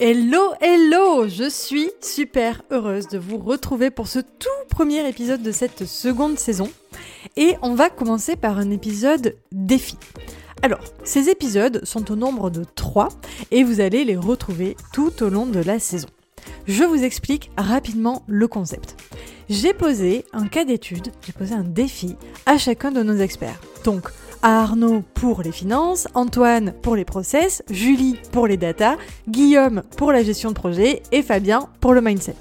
Hello, hello Je suis super heureuse de vous retrouver pour ce tout premier épisode de cette seconde saison. Et on va commencer par un épisode défi. Alors, ces épisodes sont au nombre de 3 et vous allez les retrouver tout au long de la saison. Je vous explique rapidement le concept. J'ai posé un cas d'étude, j'ai posé un défi à chacun de nos experts. Donc, à Arnaud pour les finances, Antoine pour les process, Julie pour les data, Guillaume pour la gestion de projet et Fabien pour le mindset.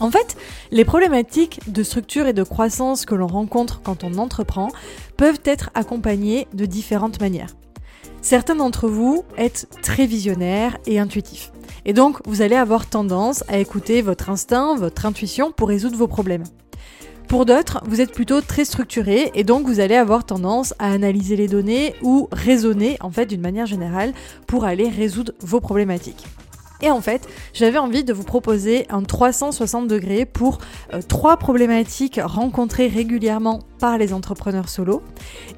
En fait, les problématiques de structure et de croissance que l'on rencontre quand on entreprend peuvent être accompagnées de différentes manières. Certains d'entre vous êtes très visionnaires et intuitifs. Et donc, vous allez avoir tendance à écouter votre instinct, votre intuition pour résoudre vos problèmes. Pour d'autres, vous êtes plutôt très structuré et donc vous allez avoir tendance à analyser les données ou raisonner en fait d'une manière générale pour aller résoudre vos problématiques. Et en fait, j'avais envie de vous proposer un 360 degrés pour euh, trois problématiques rencontrées régulièrement par les entrepreneurs solo.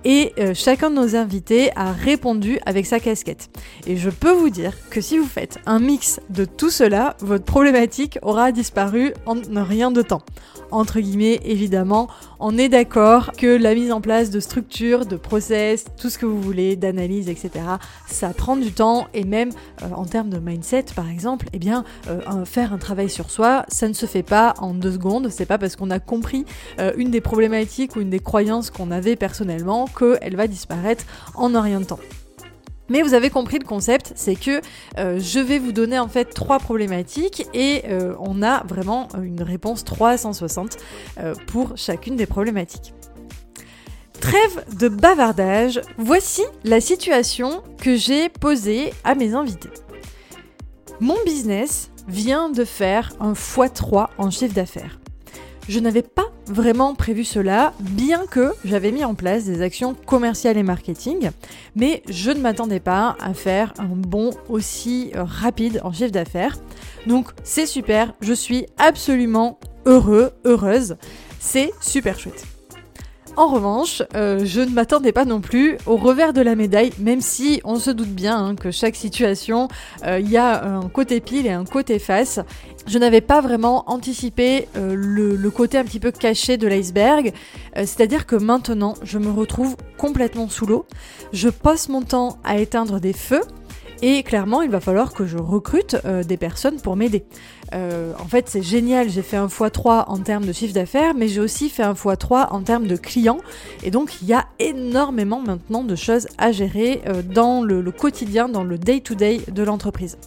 Et euh, chacun de nos invités a répondu avec sa casquette. Et je peux vous dire que si vous faites un mix de tout cela, votre problématique aura disparu en rien de temps entre guillemets, évidemment, on est d'accord que la mise en place de structures, de process, tout ce que vous voulez, d'analyse, etc., ça prend du temps et même euh, en termes de mindset, par exemple, eh bien, euh, faire un travail sur soi, ça ne se fait pas en deux secondes. C'est pas parce qu'on a compris une des problématiques ou une croyances qu'on avait personnellement qu'elle va disparaître en temps. Mais vous avez compris le concept, c'est que euh, je vais vous donner en fait trois problématiques et euh, on a vraiment une réponse 360 euh, pour chacune des problématiques. Trêve de bavardage, voici la situation que j'ai posée à mes invités. Mon business vient de faire un x3 en chiffre d'affaires. Je n'avais pas vraiment prévu cela, bien que j'avais mis en place des actions commerciales et marketing, mais je ne m'attendais pas à faire un bond aussi euh, rapide en chiffre d'affaires. Donc c'est super, je suis absolument heureux, heureuse, c'est super chouette. En revanche, euh, je ne m'attendais pas non plus au revers de la médaille, même si on se doute bien hein, que chaque situation, il euh, y a un côté pile et un côté face. Je n'avais pas vraiment anticipé euh, le, le, côté un petit peu caché de l'iceberg, c'est-à-dire que maintenant, je me retrouve complètement sous l'eau. Je passe mon temps à éteindre des feux. Et clairement, il va falloir que je recrute des personnes pour m'aider. Euh, en fait, c'est génial, j'ai fait un x3 en termes de chiffre d'affaires, mais j'ai aussi fait un x3 en termes de clients. Et donc, il y a énormément maintenant de choses à gérer euh, dans le, quotidien, dans le day-to-day -day de l'entreprise.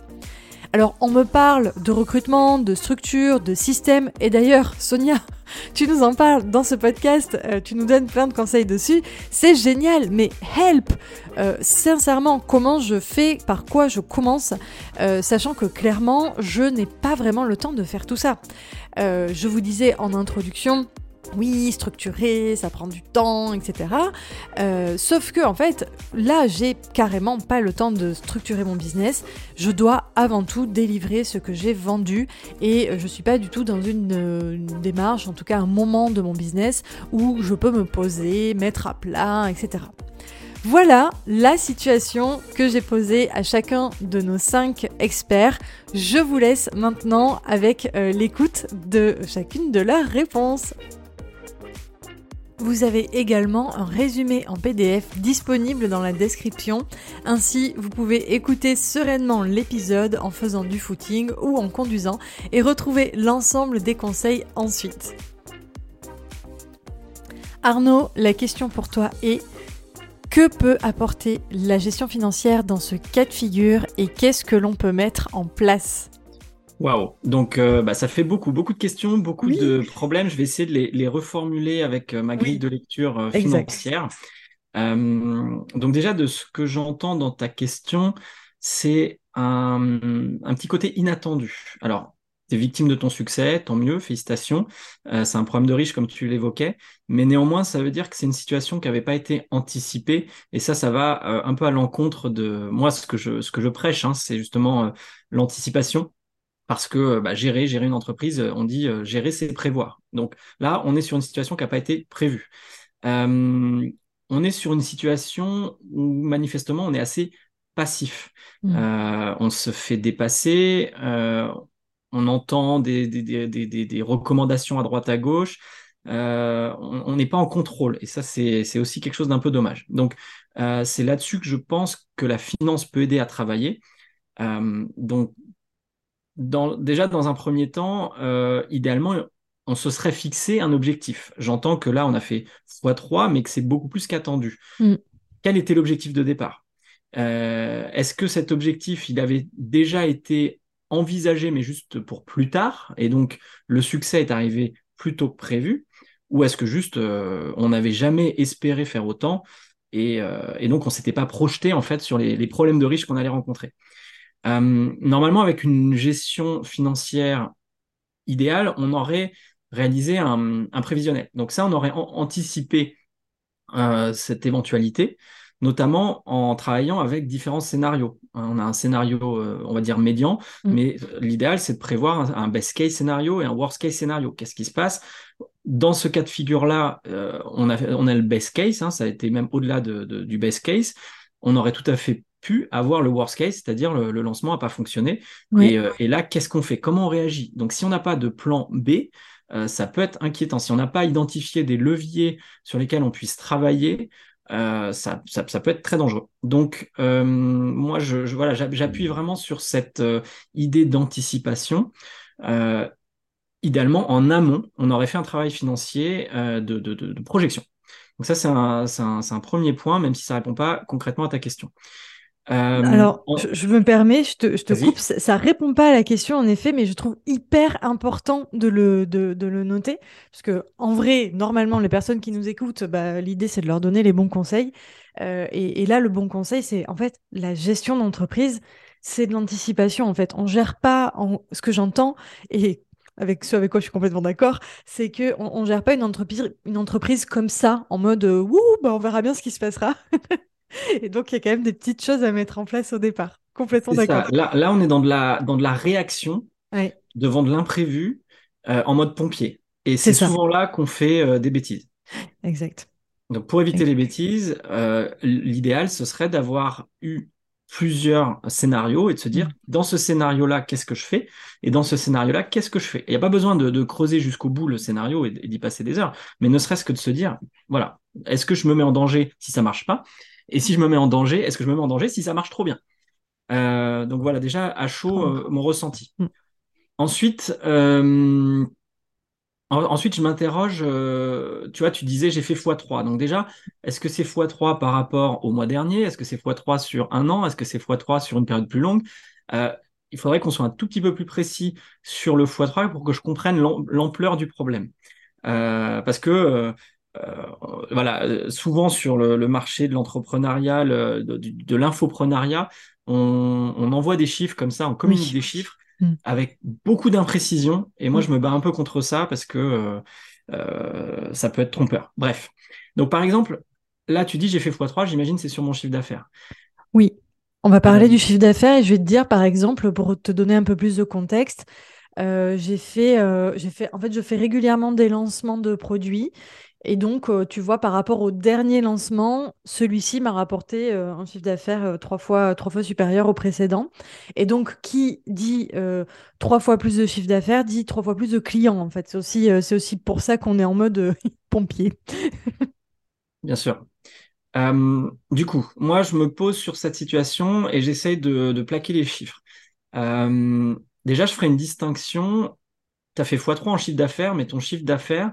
Alors, on me parle de recrutement, de structure, de système, et d'ailleurs, Sonia, tu nous en parles dans ce podcast, euh, tu nous donnes plein de conseils dessus, c'est génial, mais help euh, Sincèrement, comment je fais, par quoi je commence, euh, sachant que clairement, je n'ai pas vraiment le temps de faire tout ça. je vous disais en introduction, oui, structuré, ça prend du temps, etc. Euh, sauf que, en fait, là, j'ai carrément pas le temps de structurer mon business. Je dois avant tout délivrer ce que j'ai vendu et je suis pas du tout dans une, une, démarche, en tout cas un moment de mon business où je peux me poser, mettre à plat, etc. Voilà la situation que j'ai posée à chacun de nos cinq experts. Je vous laisse maintenant avec euh, l'écoute de chacune de leurs réponses. Vous avez également un résumé en PDF disponible dans la description. Ainsi, vous pouvez écouter sereinement l'épisode en faisant du footing ou en conduisant et retrouver l'ensemble des conseils ensuite. Arnaud, la question pour toi est que peut apporter la gestion financière dans ce cas de figure et qu'est-ce que l'on peut mettre en place? Waouh, donc euh, bah, ça fait beaucoup, beaucoup de questions, beaucoup de problèmes. Je vais essayer de les, reformuler avec euh, ma grille de lecture euh, financière. donc déjà, de ce que j'entends dans ta question, c'est un, un, petit côté inattendu. Alors, tu es victime de ton succès, tant mieux, félicitations. Euh, c'est un problème de riche comme tu l'évoquais, mais néanmoins, ça veut dire que c'est une situation qui n'avait pas été anticipée, et ça, ça va euh, un peu à l'encontre de moi, ce que je, ce que je prêche, hein, c'est justement euh, l'anticipation. Parce que bah, gérer, gérer une entreprise, on dit gérer, c'est prévoir. Donc là, on est sur une situation qui n'a pas été prévue. on est sur une situation où manifestement, on est assez passif. Mmh. on se fait dépasser, on entend des, des, recommandations à droite à gauche. Euh, on n'est pas en contrôle. Et ça, c'est aussi quelque chose d'un peu dommage. Donc, euh, c'est là-dessus que je pense que la finance peut aider à travailler. Euh, déjà, dans un premier temps, idéalement, on se serait fixé un objectif. J'entends que là, on a fait x3, mais que c'est beaucoup plus qu'attendu. Mm. Quel était l'objectif de départ? Est-ce que cet objectif, il avait déjà été envisagé, mais juste pour plus tard, et donc le succès est arrivé plus tôt que prévu, ou est-ce que juste euh, on n'avait jamais espéré faire autant, et, euh, donc on s'était pas projeté en fait sur les, problèmes de riches qu'on allait rencontrer? Euh, normalement, avec une gestion financière idéale, on aurait réalisé un, prévisionnel. Donc ça, on aurait anticipé cette éventualité notamment en travaillant avec différents scénarios. Hein, on a un scénario, euh, on va dire, médian, mm. mais l'idéal, c'est de prévoir un, best case scénario et un worst case scénario. Qu'est-ce qui se passe? Dans ce cas de figure-là, euh, on, a, on a le best case, hein, ça a été même au-delà du best case. On aurait tout à fait pu avoir le worst case, c'est-à-dire le, lancement n'a pas fonctionné. Euh, et, là, qu'est-ce qu'on fait? Comment on réagit? Donc, si on n'a pas de plan B, ça peut être inquiétant. Si on n'a pas identifié des leviers sur lesquels on puisse travailler, euh, ça, peut être très dangereux. Donc, euh, moi, je, voilà, j'appuie vraiment sur cette euh, idée d'anticipation. idéalement, en amont, on aurait fait un travail financier de, projection. Donc ça, c'est un, un, premier point, même si ça ne répond pas concrètement à ta question. Euh, Alors, je, me permets, je te, je te coupe, ça, ne répond pas à la question en effet, mais je trouve hyper important de le, de, de le noter, parce que en vrai, normalement, les personnes qui nous écoutent, bah, l'idée c'est de leur donner les bons conseils, euh, et, et, là, le bon conseil, c'est en fait la gestion d'entreprise, c'est de l'anticipation en fait. On gère pas, en... ce que j'entends, et avec ce avec quoi je suis complètement d'accord, c'est que on, on, gère pas une entreprise, une entreprise comme ça, en mode, euh, wouh, bah on verra bien ce qui se passera. Et donc, il y a quand même des petites choses à mettre en place au départ. Complètement d'accord. Là, là, on est dans de la, dans de la réaction devant de l'imprévu euh, en mode pompier. Et c'est souvent là qu'on fait euh, des bêtises. Exact. Donc, pour éviter les bêtises, euh, l'idéal, ce serait d'avoir eu plusieurs scénarios et de se dire, mm. dans ce scénario-là, qu'est-ce que je fais? Et dans ce scénario-là, qu'est-ce que je fais? Il n'y a pas besoin de, creuser jusqu'au bout le scénario et, d'y passer des heures, mais ne serait-ce que de se dire, voilà, est-ce que je me mets en danger si ça marche pas? Et si je me mets en danger, est-ce que je me mets en danger si ça marche trop bien? Euh, Donc voilà, déjà à chaud, euh, mon ressenti. Mm. Ensuite, euh, ensuite, je m'interroge, tu vois, tu disais j'ai fait x3. Donc déjà, est-ce que c'est x3 par rapport au mois dernier? Est-ce que c'est x3 sur un an? Est-ce que c'est x3 sur une période plus longue? Il faudrait qu'on soit un tout petit peu plus précis sur le x3 pour que je comprenne l'ampleur du problème. parce que voilà, souvent sur le, marché de l'entrepreneuriat, de, de l'infoprenariat, on, envoie des chiffres comme ça, on communique des chiffres mm. avec beaucoup d'imprécision. Et moi, mm. je me bats un peu contre ça parce que euh, euh, ça peut être trompeur. Bref. Donc, par exemple, là, tu dis j'ai fait x3, j'imagine c'est sur mon chiffre d'affaires. Oui, on va parler du chiffre d'affaires et je vais te dire, par exemple, pour te donner un peu plus de contexte, j'ai fait, j'ai fait, en fait, je fais régulièrement des lancements de produits et donc, euh, tu vois, par rapport au dernier lancement, celui-ci m'a rapporté euh, un chiffre d'affaires euh, trois, fois, trois fois supérieur au précédent. Et donc, qui dit trois fois plus de chiffre d'affaires dit trois fois plus de clients, en fait. C'est aussi, pour ça qu'on est en mode pompier. Bien sûr. du coup, moi, je me pose sur cette situation et j'essaye de, de, plaquer les chiffres. déjà, je ferai une distinction. Tu as fait x3 en chiffre d'affaires, mais ton chiffre d'affaires,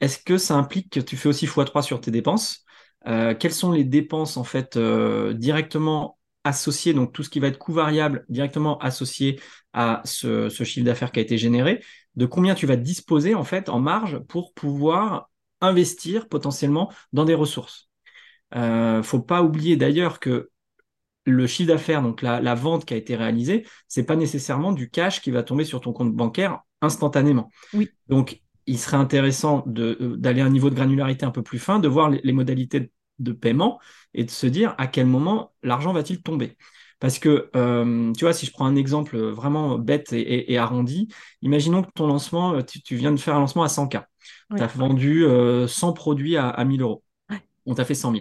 est-ce que ça implique que tu fais aussi x3 sur tes dépenses? Euh, Quelles sont les dépenses en fait euh, directement associées, donc tout ce qui va être coût variable directement associé à ce, chiffre d'affaires qui a été généré De combien tu vas disposer en fait en marge pour pouvoir investir potentiellement dans des ressources? Euh, faut pas oublier d'ailleurs que le chiffre d'affaires, donc la, la, vente qui a été réalisée, c'est pas nécessairement du cash qui va tomber sur ton compte bancaire instantanément. Oui. Donc, il serait intéressant euh, d'aller à un niveau de granularité un peu plus fin, de voir les, modalités de paiement et de se dire à quel moment l'argent va-t-il tomber. Parce que, euh, tu vois, si je prends un exemple vraiment bête et, arrondi, imaginons que ton lancement, tu, viens de faire un lancement à 100K. Tu as vendu 100 produits à, à 1000 euros. On t'a fait 100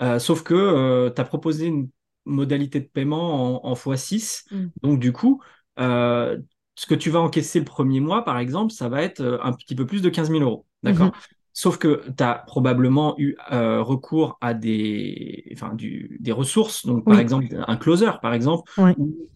000. sauf que tu as proposé une modalité de paiement en, x6. Mm. Donc, du coup, euh, ce que tu vas encaisser le premier mois, par exemple, ça va être euh, un petit peu plus de 15 000 euros. D'accord? Mm-hmm. Sauf que tu as probablement eu euh, recours à des, enfin, des ressources, donc par exemple un closer, par exemple,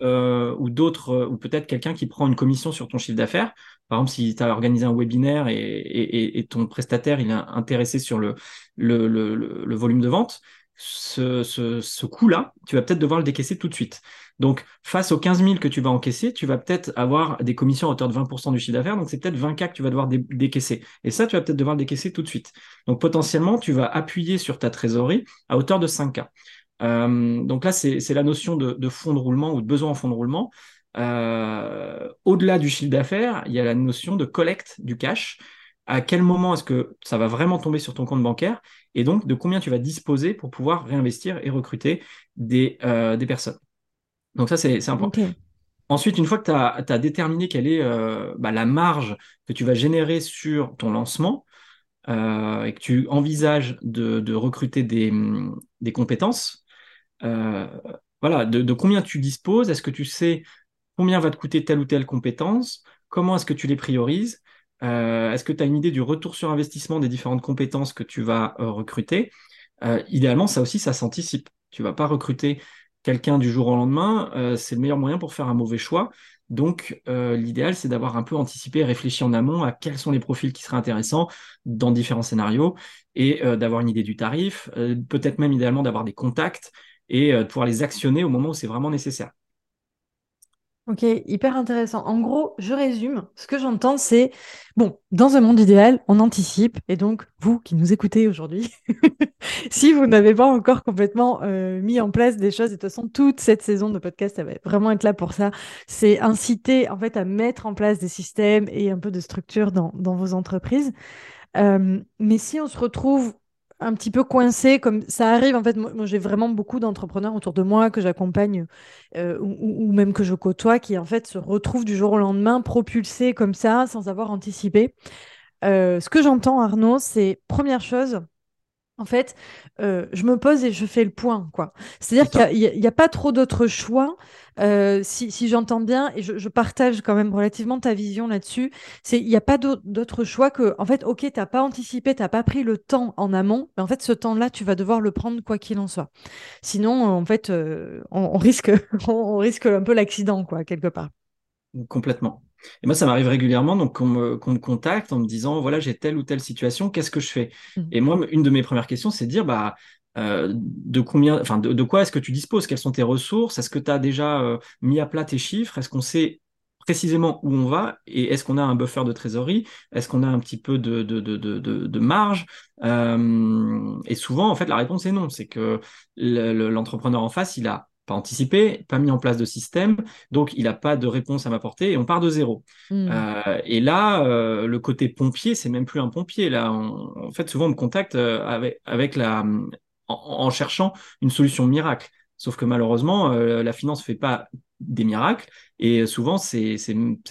ou, d'autres, ou peut-être quelqu'un qui prend une commission sur ton chiffre d'affaires. Par exemple, si tu as organisé un webinaire et, ton prestataire il est intéressé sur le, le volume de vente, ce, ce, coût-là, tu vas peut-être devoir le décaisser tout de suite. Donc, face aux 15 000 que tu vas encaisser, tu vas peut-être avoir des commissions à hauteur de 20% du chiffre d'affaires. Donc, c'est peut-être 20 cas que tu vas devoir décaisser. Et ça, tu vas peut-être devoir le décaisser tout de suite. Donc, potentiellement, tu vas appuyer sur ta trésorerie à hauteur de 5 cas. Euh, donc là, c'est la notion de, fonds de roulement ou de besoin en fonds de roulement. Euh, au-delà du chiffre d'affaires, il y a la notion de collecte du cash à quel moment est-ce que ça va vraiment tomber sur ton compte bancaire? Et donc de combien tu vas disposer pour pouvoir réinvestir et recruter des, euh, des personnes? Donc ça, c'est important. Ensuite, une fois que tu as, déterminé quelle est euh, bah, la marge que tu vas générer sur ton lancement euh, et que tu envisages de, recruter des, des compétences, voilà, de, de, combien tu disposes, est-ce que tu sais combien va te coûter telle ou telle compétence, comment est-ce que tu les priorises? Euh, est-ce que tu as une idée du retour sur investissement des différentes compétences que tu vas euh, recruter? Euh, Idéalement, ça aussi, ça s'anticipe. Tu vas pas recruter quelqu'un du jour au lendemain. c'est le meilleur moyen pour faire un mauvais choix. Donc, l'idéal, c'est d'avoir un peu anticipé, réfléchi en amont à quels sont les profils qui seraient intéressants dans différents scénarios et d'avoir une idée du tarif, peut-être même idéalement d'avoir des contacts et de pouvoir les actionner au moment où c'est vraiment nécessaire. Ok, hyper intéressant. En gros, je résume. Ce que j'entends, c'est, bon, dans un monde idéal, on anticipe. Et donc, vous qui nous écoutez aujourd'hui, si vous n'avez pas encore complètement euh, mis en place des choses, de toute façon, toute cette saison de podcast, ça va vraiment être là pour ça, c'est inciter en fait à mettre en place des systèmes et un peu de structure dans, vos entreprises. Euh, mais si on se retrouve un petit peu coincé, comme ça arrive. En fait, moi, j'ai vraiment beaucoup d'entrepreneurs autour de moi que j'accompagne euh, ou, même que je côtoie qui, en fait, se retrouvent du jour au lendemain propulsés comme ça, sans avoir anticipé. Euh, ce que j'entends, Arnaud, c'est première chose, en fait, euh, je me pose et je fais le point, quoi. C'est-à-dire qu'il n'y a, pas trop d'autres choix. Euh, si, j'entends bien, et je, partage quand même relativement ta vision là-dessus, c'est il n'y a pas d'autre choix que, en fait, ok, tu n'as pas anticipé, tu n'as pas pris le temps en amont, mais en fait, ce temps-là, tu vas devoir le prendre quoi qu'il en soit. Sinon, en fait, euh, on, risque, on risque un peu l'accident, quoi, quelque part. Complètement. Et moi, ça m'arrive régulièrement donc qu'on me, contacte en me disant voilà, j'ai telle ou telle situation, qu'est-ce que je fais? Mmh. Et moi, une de mes premières questions, c'est de dire bah, euh, de combien, enfin, de, quoi est-ce que tu disposes? Quelles sont tes ressources? Est-ce que tu as déjà euh, mis à plat tes chiffres? Est-ce qu'on sait précisément où on va? Et est-ce qu'on a un buffer de trésorerie? Est-ce qu'on a un petit peu de, de, marge? Euh, Et souvent, en fait, la réponse est non. C'est que l'entrepreneur en face, il a pas anticipé, pas mis en place de système, donc il n'a pas de réponse à m'apporter et on part de zéro. Hmm. Euh, et là, euh, le côté pompier, c'est même plus un pompier. Là, en fait, souvent on me contacte euh, avec, avec la, en, cherchant une solution miracle. Sauf que malheureusement, la finance ne fait pas des miracles et souvent c'est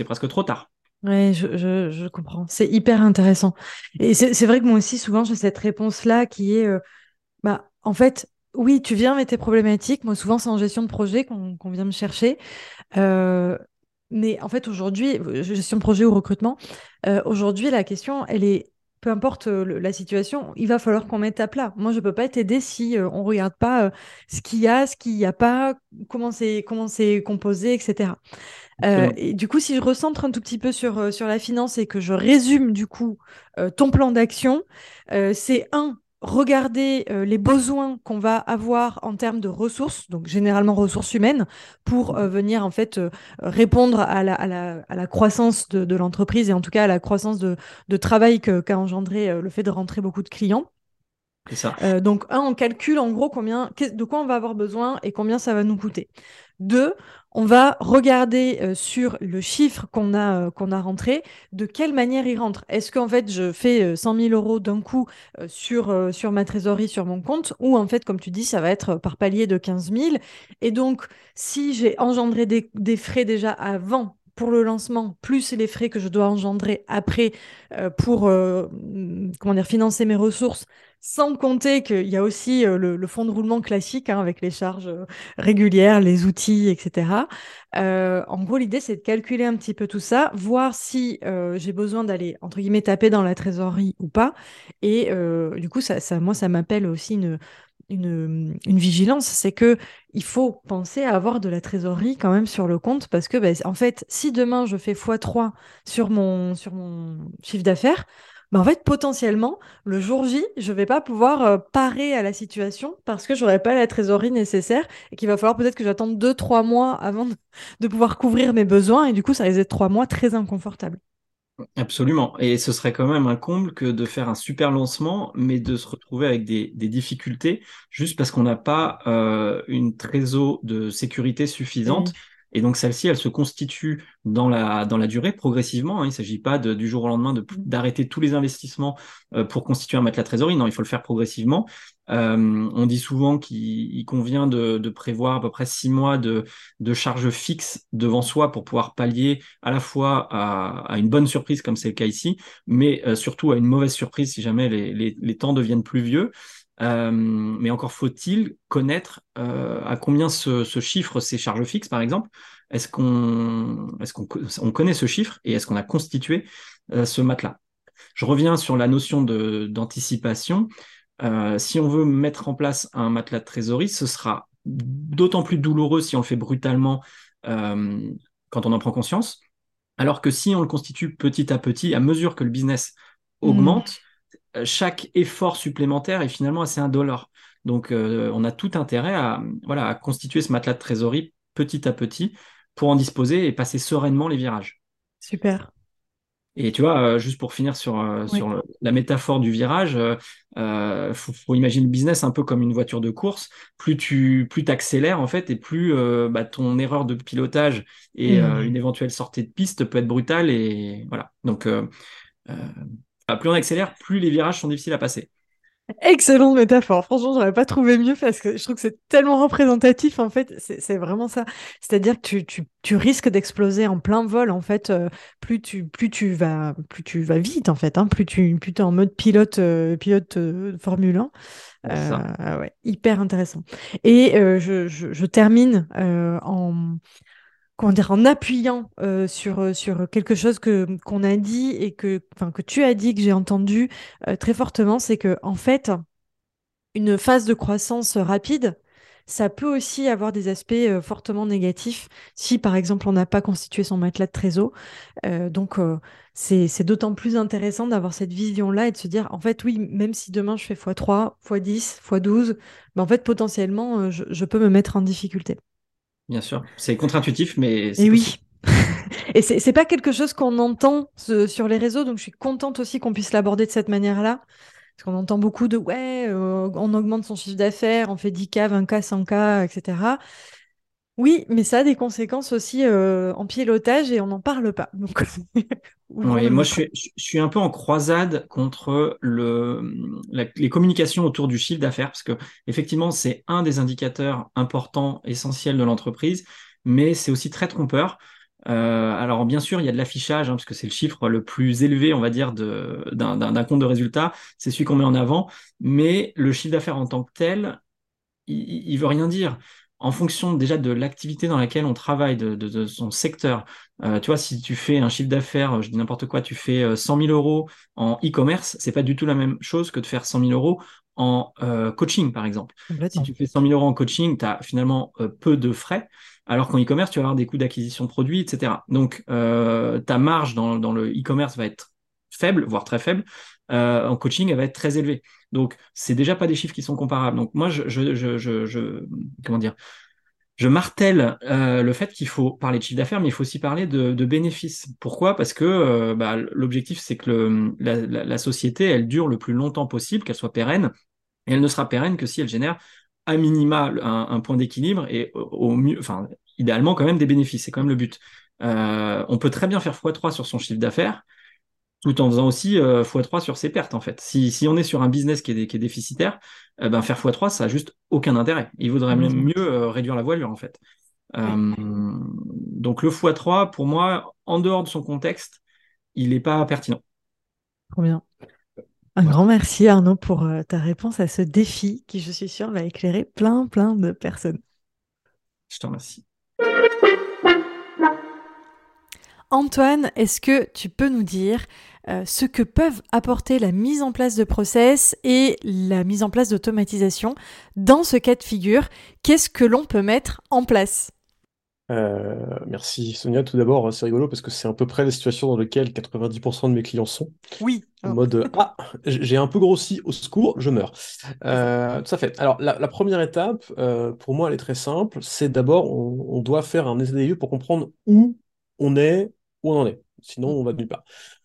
presque trop tard. Oui, je, je, je, comprends. C'est hyper intéressant. Et c'est vrai que moi aussi, souvent, j'ai cette réponse-là qui est, bah, en fait, oui, tu viens avec tes problématiques. Moi, souvent, c'est en gestion de projet qu'on vient me chercher. Euh, mais en fait, aujourd'hui, gestion de projet ou recrutement, euh, aujourd'hui, la question, elle est, peu importe euh, la situation, il va falloir qu'on mette à plat. Moi, je ne peux pas t'aider si on ne regarde pas ce qu'il y a, ce qu'il n'y a pas, comment c'est comment c'est composé, etc. et du coup, si je recentre un tout petit peu sur, sur la finance et que je résume du coup ton plan d'action, c'est un, regarder euh, les besoins qu'on va avoir en termes de ressources, donc généralement ressources humaines, pour euh, venir en fait euh, répondre à la, à, la, à la, croissance de, de l'entreprise et en tout cas à la croissance de, de travail qu'a engendré le fait de rentrer beaucoup de clients. Ça. Donc, un, on calcule en gros combien, de quoi on va avoir besoin et combien ça va nous coûter. Deux, on va regarder euh, sur le chiffre qu'on a, euh, qu'on a rentré, de quelle manière il rentre? Est-ce qu'en fait, je fais 100 000 euros d'un coup sur, sur ma trésorerie, sur mon compte, ou en fait, comme tu dis, ça va être par palier de 15 000. Et donc, si j'ai engendré des, des frais déjà avant pour le lancement, plus les frais que je dois engendrer après pour comment dire, financer mes ressources, sans compter qu'il y a aussi euh, le, fonds de roulement classique hein, avec les charges euh, régulières, les outils, etc. Euh, en gros, l'idée, c'est de calculer un petit peu tout ça, voir si j'ai besoin d'aller, entre guillemets, taper dans la trésorerie ou pas. Et du coup, ça, ça, moi, ça m'appelle aussi une, une, vigilance, c'est que il faut penser à avoir de la trésorerie quand même sur le compte parce que, ben, en fait, si demain je fais x3 sur mon, sur mon chiffre d'affaires, bah, en fait, potentiellement, le jour J, je vais pas pouvoir euh, parer à la situation parce que j'aurai pas la trésorerie nécessaire et qu'il va falloir peut-être que j'attende deux, trois mois avant de, pouvoir couvrir mes besoins et du coup, ça risque d'être trois mois très inconfortable. Absolument. Et ce serait quand même un comble que de faire un super lancement, mais de se retrouver avec des, difficultés juste parce qu'on n'a pas euh, une trésor de sécurité suffisante. Et donc celle-ci, elle se constitue dans la, dans la durée progressivement. Hein. Il ne s'agit pas de, du jour au lendemain mmh. d'arrêter tous les investissements euh, pour constituer un matelas trésorerie. Non, il faut le faire progressivement. Euh, on dit souvent qu'il convient de, de, prévoir à peu près six mois de, de charges fixes devant soi pour pouvoir pallier à la fois à, à une bonne surprise comme c'est le cas ici, mais euh, surtout à une mauvaise surprise si jamais les, les, les temps deviennent pluvieux. Euh, mais encore faut-il connaître euh, à combien se, chiffrent ces charges fixes, par exemple? Est-ce qu'on est qu'on connaît ce chiffre et est-ce qu'on a constitué euh, ce matelas? Je reviens sur la notion d'anticipation. si on veut mettre en place un matelas de trésorerie, ce sera d'autant plus douloureux si on le fait brutalement quand on en prend conscience, alors que si on le constitue petit à petit, à mesure que le business mmh. augmente, chaque effort supplémentaire est finalement assez indolore. Donc, euh, on a tout intérêt à, voilà, à constituer ce matelas de trésorerie petit à petit pour en disposer et passer sereinement les virages. Super. Et tu vois, euh, juste pour finir sur, sur la métaphore du virage, il faut, imaginer le business un peu comme une voiture de course. Plus tu plus accélères en fait, et plus bah, ton erreur de pilotage et mmh. une éventuelle sortie de piste peut être brutale. Et voilà. Donc plus on accélère, plus les virages sont difficiles à passer. Excellente métaphore. Franchement, j'aurais pas trouvé mieux parce que je trouve que c'est tellement représentatif. En fait, c'est vraiment ça. C'est-à-dire que tu, risques d'exploser en plein vol. En fait, euh, plus tu plus tu vas plus tu vas vite. En fait, hein, plus tu plus es en mode pilote euh, pilote euh, Formule 1. ouais, hyper intéressant. Et je, je, termine en en appuyant euh, sur, euh, sur quelque chose que qu'on a dit et que, tu as dit, que j'ai entendu euh, très fortement, c'est que en fait, une phase de croissance rapide, ça peut aussi avoir des aspects fortement négatifs si, par exemple, on n'a pas constitué son matelas de trésor. donc, c'est d'autant plus intéressant d'avoir cette vision-là et de se dire, en fait, oui, même si demain je fais x3, x10, x12, ben, en fait, potentiellement, je peux me mettre en difficulté. Bien sûr, c'est contre-intuitif, mais Et oui. Et c'est pas quelque chose qu'on entend sur les réseaux, donc je suis contente aussi qu'on puisse l'aborder de cette manière-là. Parce qu'on entend beaucoup de ouais, euh, on augmente son chiffre d'affaires, on fait 10K, 20K, 100K, etc. Oui, mais ça a des conséquences aussi euh, en pilotage et on n'en parle pas. Donc, oui, moi je suis, un peu en croisade contre le, les communications autour du chiffre d'affaires parce que effectivement c'est un des indicateurs importants, essentiels de l'entreprise, mais c'est aussi très trompeur. Euh, alors bien sûr, il y a de l'affichage, hein, parce que c'est le chiffre le plus élevé, on va dire, d'un compte de résultat. C'est celui qu'on met en avant, mais le chiffre d'affaires en tant que tel, il, il veut rien dire en fonction déjà de l'activité dans laquelle on travaille, de, son secteur. Euh, tu vois, si tu fais un chiffre d'affaires, je dis n'importe quoi, tu fais 100 euh, 000 euros en e-commerce, c'est pas du tout la même chose que de faire 100 000 euros en euh, coaching, par exemple. Si tu fais 100 000 euros en coaching, tu as finalement peu de frais, alors qu'en e-commerce, tu vas avoir des coûts d'acquisition de produits, etc. Donc, ta marge dans, dans le e-commerce va être faible, voire très faible. En coaching, elle va être très élevée. Donc, c'est déjà pas des chiffres qui sont comparables. Donc, moi, je, je, je, comment dire, je martèle euh, le fait qu'il faut parler de chiffre d'affaires, mais il faut aussi parler de, bénéfices. Pourquoi? Parce que euh, bah, l'objectif, c'est que la, société, elle dure le plus longtemps possible, qu'elle soit pérenne. Et elle ne sera pérenne que si elle génère à minima un, point d'équilibre et idéalement quand même des bénéfices. C'est quand même le but. Euh, on peut très bien faire x3 sur son chiffre d'affaires tout en faisant aussi euh, x3 sur ses pertes en fait. Si, si, on est sur un business qui est, qui est déficitaire, euh, ben faire x3 ça n'a juste aucun intérêt. Il vaudrait même mieux réduire la voilure en fait. donc le x3 pour moi, en dehors de son contexte, il n'est pas pertinent. Trop bien. Un grand merci Arnaud pour euh, ta réponse à ce défi qui, je suis sûre, va éclairer plein, plein de personnes. Je te remercie. Antoine, est-ce que tu peux nous dire euh, ce que peuvent apporter la mise en place de process et la mise en place d'automatisation dans ce cas de figure Qu'est-ce que l'on peut mettre en place? Euh, merci Sonia. Tout d'abord, c'est rigolo parce que c'est à peu près la situation dans laquelle 90% de mes clients sont. Oui. En mode Ah, j'ai un peu grossi, au secours, je meurs. Euh, tout à fait. Alors, la, première étape, euh, pour moi, elle est très simple. C'est d'abord, on, on, doit faire un état des lieux pour comprendre où on est, où on en est. Sinon, on va nulle part.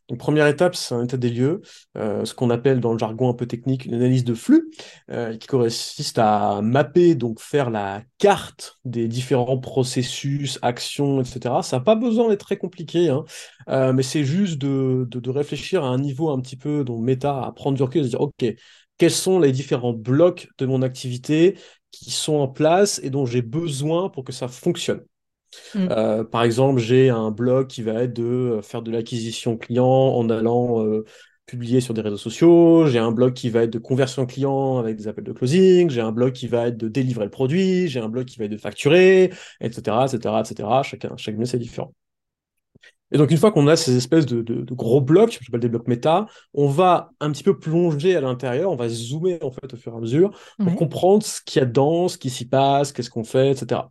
Donc, première étape, c'est un état des lieux, euh, ce qu'on appelle dans le jargon un peu technique une analyse de flux, euh, qui consiste à mapper, donc faire la carte des différents processus, actions, etc. Ça n'a pas besoin d'être très compliqué, hein, euh, mais c'est juste de, de, réfléchir à un niveau un petit peu, donc méta, à prendre du recul et se dire, OK, quels sont les différents blocs de mon activité qui sont en place et dont j'ai besoin pour que ça fonctionne. Mm. Euh, par exemple, j'ai un blog qui va être de euh, faire de l'acquisition client en allant euh, publier sur des réseaux sociaux, j'ai un blog qui va être de conversion client avec des appels de closing, j'ai un blog qui va être de délivrer le produit, j'ai un blog qui va être de facturer, etc., etc., etc. Chacun, chaque c'est différent. Et donc, une fois qu'on a ces espèces de, gros blocs, je appelle des blocs méta, on va un petit peu plonger à l'intérieur, on va zoomer en fait au fur et à mesure pour comprendre ce qu'il y a dedans, ce qui s'y passe, qu'est-ce qu'on fait, etc.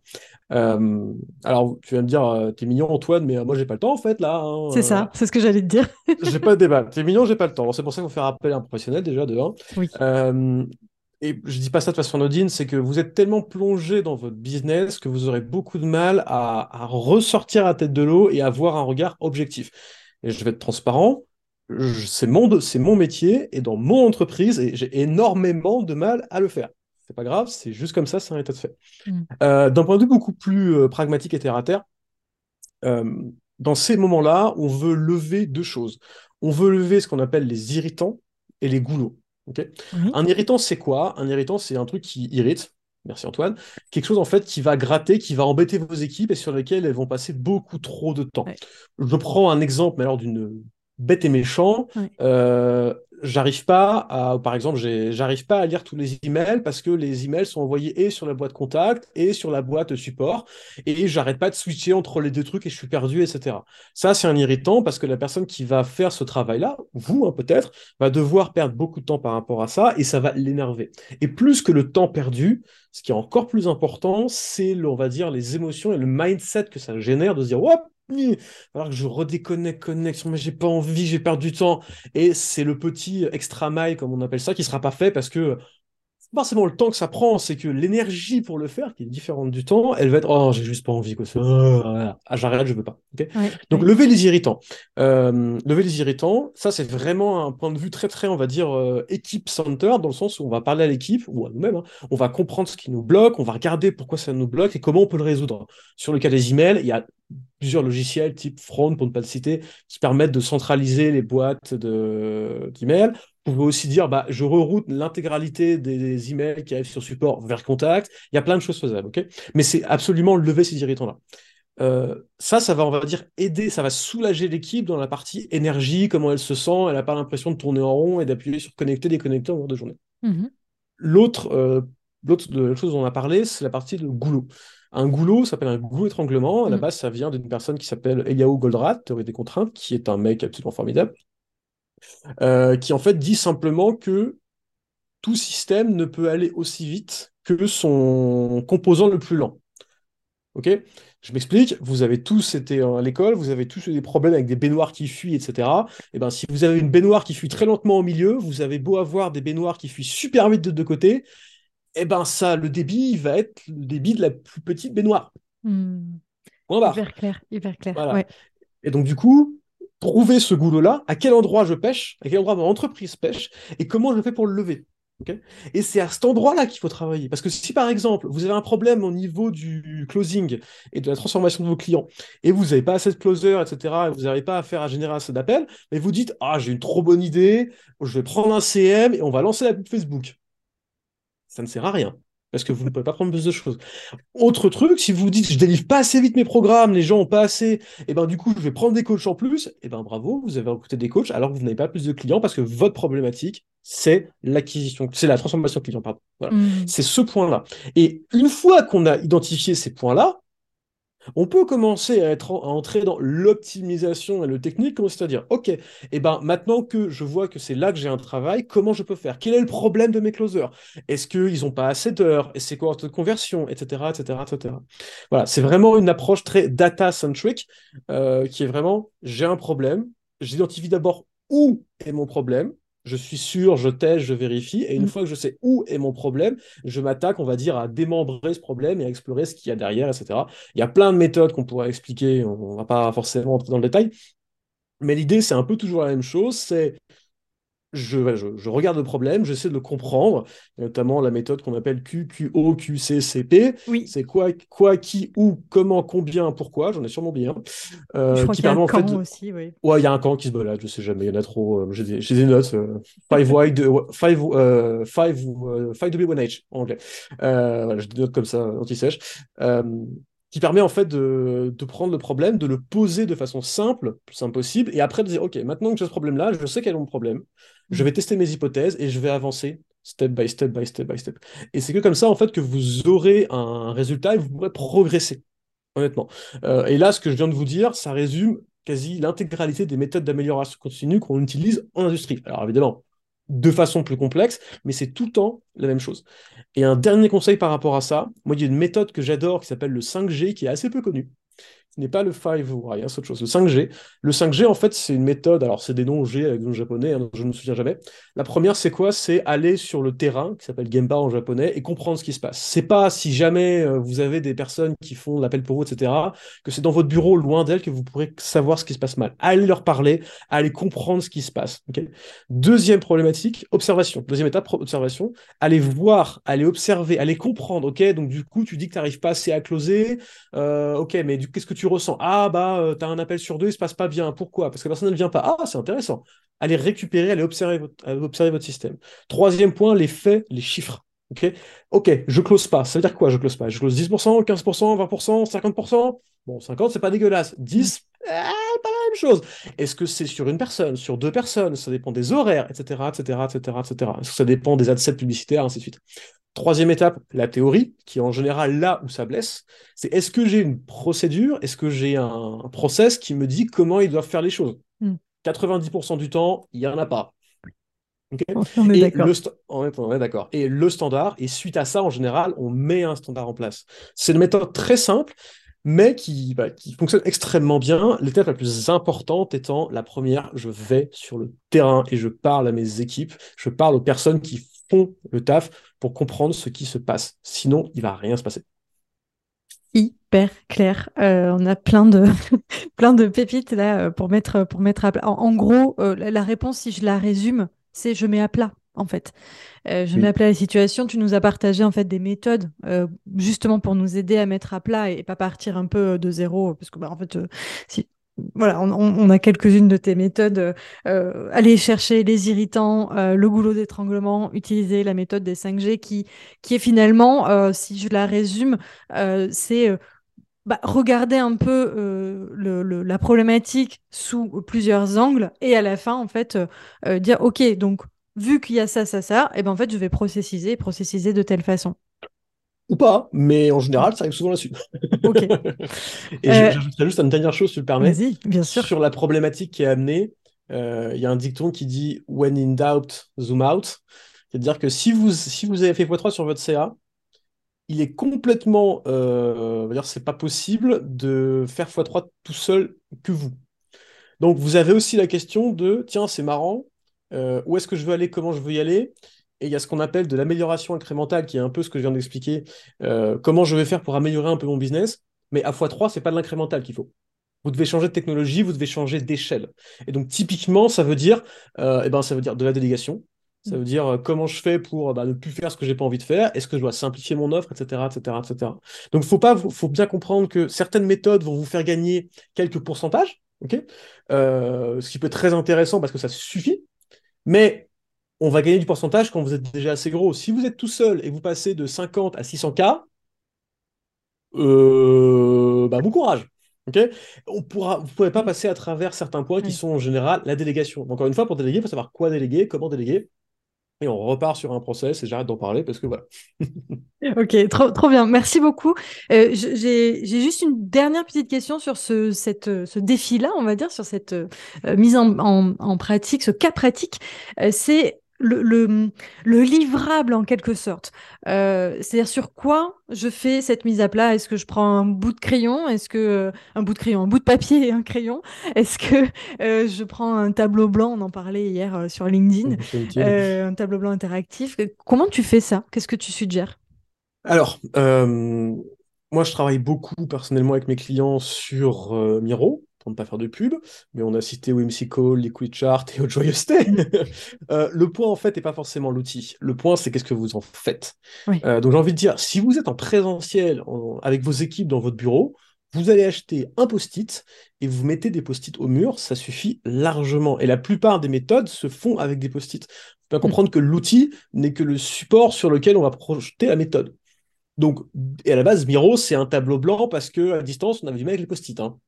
Euh, alors, tu vas me dire, euh, t'es mignon Antoine, mais euh, moi j'ai pas le temps en fait là. Hein, c'est ça, c'est ce que j'allais te dire. j'ai pas de débat. T'es mignon, j'ai pas le temps. C'est pour ça qu'il faut faire appel à un professionnel déjà de Oui et je dis pas ça de façon anodine, c'est que vous êtes tellement plongé dans votre business que vous aurez beaucoup de mal à, ressortir la tête de l'eau et avoir un regard objectif. Et je vais être transparent, c'est mon, c'est mon métier et dans mon entreprise, et j'ai énormément de mal à le faire. C'est pas grave, c'est juste comme ça, c'est un état de fait. Mm. Euh, d'un point de vue beaucoup plus euh, pragmatique et terre à terre, euh, dans ces moments-là, on veut lever deux choses. On veut lever ce qu'on appelle les irritants et les goulots. Un irritant, c'est quoi? Un irritant, c'est un truc qui irrite. Merci Antoine. Quelque chose en fait qui va gratter, qui va embêter vos équipes et sur lesquelles elles vont passer beaucoup trop de temps. Je prends un exemple, mais alors d'une bête et méchant. Euh, j'arrive pas à, par exemple, j'arrive pas à lire tous les emails parce que les emails sont envoyés et sur la boîte contact et sur la boîte support et j'arrête pas de switcher entre les deux trucs et je suis perdu, etc. Ça, c'est un irritant parce que la personne qui va faire ce travail-là, vous hein, peut-être, va devoir perdre beaucoup de temps par rapport à ça et ça va l'énerver. Et plus que le temps perdu, ce qui est encore plus important, c'est, on va dire, les émotions et le mindset que ça génère de se dire, hop, alors que je redéconnecte, connexion, mais j'ai pas envie, j'ai perdu du temps. Et c'est le petit extra mile, comme on appelle ça, qui sera pas fait parce que pas forcément le temps que ça prend, c'est que l'énergie pour le faire, qui est différente du temps, elle va être oh j'ai juste pas envie quoi. Ah, j'arrête, je veux pas. Donc lever les irritants, euh, lever les irritants, ça c'est vraiment un point de vue très très on va dire euh, équipe center dans le sens où on va parler à l'équipe ou à nous-mêmes, hein. on va comprendre ce qui nous bloque, on va regarder pourquoi ça nous bloque et comment on peut le résoudre. Sur le cas des emails, il y a plusieurs logiciels type Front pour ne pas le citer qui permettent de centraliser les boîtes d'emails. Vous pouvez aussi dire, bah, je reroute l'intégralité des emails qui arrivent sur support vers contact. Il y a plein de choses faisables, ok? Mais c'est absolument lever ces irritants-là. Euh, ça, ça va, on va dire, aider, ça va soulager l'équipe dans la partie énergie, comment elle se sent, elle n'a pas l'impression de tourner en rond et d'appuyer sur connecter, déconnecter en cours de journée. L'autre, euh, l'autre chose dont on a parlé, c'est la partie de goulot. Un goulot s'appelle un goulot étranglement. À la mm. base, ça vient d'une personne qui s'appelle Eliaou Goldratt, théorie des contraintes, qui est un mec absolument formidable, euh, qui en fait dit simplement que tout système ne peut aller aussi vite que son composant le plus lent. Ok? Je m'explique, vous avez tous été à l'école, vous avez tous eu des problèmes avec des baignoires qui fuient, etc. Et eh ben, si vous avez une baignoire qui fuit très lentement au milieu, vous avez beau avoir des baignoires qui fuient super vite de deux côtés, et eh ben ça, le débit va être le débit de la plus petite baignoire. Hmm. Hyper clair, hyper clair. Et donc du coup, trouver ce goulot-là, à quel endroit je pêche, à quel endroit mon entreprise pêche, et comment je fais pour le lever. et c'est à cet endroit-là qu'il faut travailler. Parce que si par exemple, vous avez un problème au niveau du closing et de la transformation de vos clients, et vous n'avez pas assez de closer, etc., et vous n'arrivez pas à faire à générer assez d'appels, mais vous dites Ah, j'ai une trop bonne idée, je vais prendre un CM et on va lancer la pub Facebook. Ça ne sert à rien parce que vous ne pouvez pas prendre plus de choses. Autre truc, si vous dites je délivre pas assez vite mes programmes, les gens ont pas assez, et eh ben du coup je vais prendre des coachs en plus, et eh ben bravo, vous avez recruté des coachs alors que vous n'avez pas plus de clients parce que votre problématique c'est l'acquisition, c'est la transformation client, pardon. Mmh. C'est ce point-là. Et une fois qu'on a identifié ces points-là, on peut commencer à, entrer dans l'optimisation et le technique, c'est-à-dire, OK, et eh ben, maintenant que je vois que c'est là que j'ai un travail, comment je peux faire? Quel est le problème de mes closers Est-ce qu'ils n'ont pas assez d'heures? Et c'est quoi de conversion? Etc. etc., etc. Voilà, c'est vraiment une approche très data-centric euh, qui est vraiment, j'ai un problème, j'identifie d'abord où est mon problème, je suis sûr, je teste, je vérifie, et une mm. fois que je sais où est mon problème, je m'attaque, on va dire, à démembrer ce problème et à explorer ce qu'il y a derrière, etc. Il y a plein de méthodes qu'on pourrait expliquer, on ne va pas forcément entrer dans le détail, mais l'idée, c'est un peu toujours la même chose, c'est je, regarde le problème, j'essaie de le comprendre, notamment la méthode qu'on appelle QQO, QCCP. Oui. C'est quoi, quoi, qui, où, comment, combien, pourquoi. J'en ai sûrement bien. Euh, je crois qu'il y a un camp aussi, oui. Ouais, il y a un camp qui se balade, je sais jamais, il y en a trop. Euh, j'ai des, notes. Euh, five wide, five, five, five W one H en anglais. voilà, j'ai des notes comme ça, anti-sèche qui permet en fait de, prendre le problème, de le poser de façon simple, plus simple possible, et après de dire, OK, maintenant que j'ai ce problème-là, je sais quel est mon problème, je vais tester mes hypothèses et je vais avancer step by step by step by step. Et c'est que comme ça, en fait, que vous aurez un résultat et vous pourrez progresser, honnêtement. Euh, et là, ce que je viens de vous dire, ça résume quasi l'intégralité des méthodes d'amélioration continue qu'on utilise en industrie. Alors évidemment, de façon plus complexe, mais c'est tout le temps la même chose. Et un dernier conseil par rapport à ça, moi il y a une méthode que j'adore qui s'appelle le 5G qui est assez peu connue, n'est pas le 5 rien, c'est autre chose. Le 5G. Le 5G, en fait, c'est une méthode. Alors, c'est des noms G avec des noms japonais, hein, je ne me souviens jamais. La première, c'est quoi? C'est aller sur le terrain, qui s'appelle Gemba en japonais, et comprendre ce qui se passe. C'est pas si jamais euh, vous avez des personnes qui font l'appel pour vous, etc., que c'est dans votre bureau, loin d'elles, que vous pourrez savoir ce qui se passe mal. Allez leur parler, allez comprendre ce qui se passe. Deuxième problématique, observation. Deuxième étape, observation. Allez voir, allez observer, allez comprendre. Ok, donc du coup, tu dis que tu n'arrives pas assez à closer. Euh, ok, mais qu'est-ce que tu ressens Ah, bah, euh, tu as un appel sur deux, il se passe pas bien. Pourquoi? Parce que la personne ne vient pas. Ah, c'est intéressant. Allez récupérer, allez observer votre, observer votre système. Troisième point, les faits, les chiffres. Ok, ok, je close pas. Ça veut dire quoi, je close pas? Je close 10%, 15%, 20%, 50% Bon, 50, c'est pas dégueulasse. 10, eh, pas la même chose. Est-ce que c'est sur une personne, sur deux personnes? Ça dépend des horaires, etc., etc., etc., etc. Est-ce que ça dépend des adsets publicitaires, ainsi de suite? Troisième étape, la théorie, qui est en général là où ça blesse, c'est est-ce que j'ai une procédure, est-ce que j'ai un, process qui me dit comment ils doivent faire les choses? 90% hmm. du temps, il n'y en a pas. on est d'accord. Et le standard, et suite à ça, en général, on met un standard en place. C'est une méthode très simple, mais qui, bah, qui fonctionne extrêmement bien. L'étape la plus importante étant la première, je vais sur le terrain et je parle à mes équipes, je parle aux personnes qui font le taf pour comprendre ce qui se passe. Sinon, il va rien se passer. Hyper clair. Euh, on a plein de, plein de pépites là euh, pour mettre, pour mettre à plat. En, gros, euh, la réponse, si je la résume, c'est je mets à plat en fait. je mets à plat la situation. Tu nous as partagé en fait des méthodes justement pour nous aider à mettre à plat et, pas partir un peu de zéro parce que bah, en fait, si, voilà, on, a quelques-unes de tes méthodes. Euh, aller chercher les irritants, euh, le goulot d'étranglement, utiliser la méthode des 5G qui, qui est finalement, euh, si je la résume, c'est bah, regarder un peu la problématique sous plusieurs angles et à la fin, en fait, dire, OK, donc vu qu'il y a ça, ça, ça, et eh ben en fait, je vais processiser, processiser de telle façon ou pas, mais en général, ça arrive souvent là-dessus. Ok. et euh... j'ajouterais juste une dernière chose, si tu le permets. Vas-y, bien sûr. Sur la problématique qui est amenée, euh, il y a un dicton qui dit When in doubt, zoom out. C'est-à-dire que si vous, si vous avez fait x3 sur votre CA, il est complètement. Euh, c'est pas possible de faire x3 tout seul que vous. Donc vous avez aussi la question de tiens, c'est marrant, euh, où est-ce que je veux aller, comment je veux y aller? Et il y a ce qu'on appelle de l'amélioration incrémentale, qui est un peu ce que je viens d'expliquer, euh, comment je vais faire pour améliorer un peu mon business, mais à x3, c'est pas de l'incrémental qu'il faut. Vous devez changer de technologie, vous devez changer d'échelle. Et donc typiquement, ça veut dire, euh, eh ben, ça veut dire de la délégation, Ça veut dire euh, comment je fais pour bah, ne plus faire ce que j'ai pas envie de faire, est-ce que je dois simplifier mon offre, etc. etc., etc. Donc faut pas, faut bien comprendre que certaines méthodes vont vous faire gagner quelques pourcentages, ce qui peut être très intéressant parce que ça suffit, mais on va gagner du pourcentage quand vous êtes déjà assez gros. Si vous êtes tout seul et vous passez de 50 à 600K, euh, bah, bon courage. ok? On pourra, vous ne pourrez pas passer à travers certains points qui sont en général la délégation. Encore une fois, pour déléguer, il faut savoir quoi déléguer, comment déléguer. Et on repart sur un process et j'arrête d'en parler parce que voilà. ok, trop, trop bien. Merci beaucoup. Euh, j'ai juste une dernière petite question sur ce, cette, ce défi-là, on va dire, sur cette euh, mise en, en, pratique, ce cas pratique. Euh, c'est le, le, livrable en quelque sorte. Euh, c'est-à-dire sur quoi je fais cette mise à plat? Est-ce que je prends un bout de crayon? Est-ce que euh, un bout de crayon, un bout de papier et un crayon? Est-ce que euh, je prends un tableau blanc? On en parlait hier sur LinkedIn, un tableau blanc interactif. Comment tu fais ça? Qu'est-ce que tu suggères? Alors, moi, je travaille beaucoup personnellement avec mes clients sur Miro pour ne pas faire de pub, mais on a cité Whimsical, Liquid Chart et Joyeuseté. euh, le point, en fait, n'est pas forcément l'outil. Le point, c'est qu'est-ce que vous en faites. Euh, donc, j'ai envie de dire, si vous êtes en présentiel avec vos équipes dans votre bureau, vous allez acheter un post-it et vous mettez des post-it au mur, ça suffit largement. Et la plupart des méthodes se font avec des post-it. Il faut bien comprendre que l'outil n'est que le support sur lequel on va projeter la méthode. Donc, et à la base, Miro, c'est un tableau blanc parce qu'à distance, on avait du mal avec les post-it. Hein.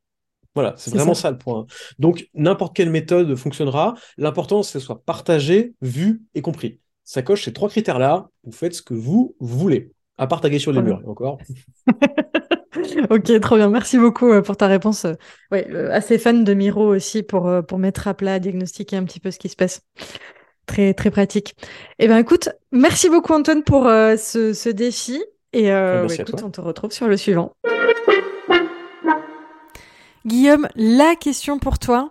Voilà, c'est vraiment ça. le point. Donc, n'importe quelle méthode fonctionnera. L'important, c'est que ce soit partagé, vu et compris. Ça coche ces trois critères-là. Vous faites ce que vous voulez. À part taguer sur les murs, encore. ok, trop bien. Merci beaucoup euh, pour ta réponse. Ouais, euh, assez fan de Miro aussi pour, euh, pour mettre à plat, diagnostiquer un petit peu ce qui se passe. Très, très pratique. Eh bien, écoute, merci beaucoup, Antoine, pour ce, défi. Et écoute, on te retrouve sur le suivant. Guillaume, la question pour toi,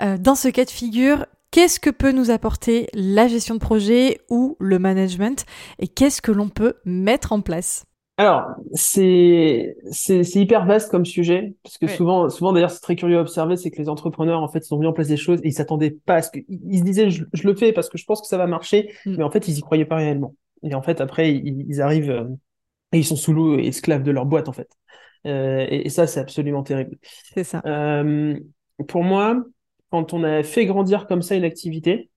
euh, dans ce cas de figure, qu'est-ce que peut nous apporter la gestion de projet ou le management et qu'est-ce que l'on peut mettre en place? Alors, c'est c'est hyper vaste comme sujet parce que souvent souvent d'ailleurs c'est très curieux à observer, c'est que les entrepreneurs en fait ils ont mis en place des choses et ils s'attendaient pas à ce que ils se disaient je, le fais parce que je pense que ça va marcher, mm. mais en fait ils y croyaient pas réellement. Et en fait après ils, arrivent euh, et ils sont sous l'eau et esclaves de leur boîte en fait. Euh, et, ça, c'est absolument terrible. C'est ça. Euh, pour moi, quand on a fait grandir comme ça une activité,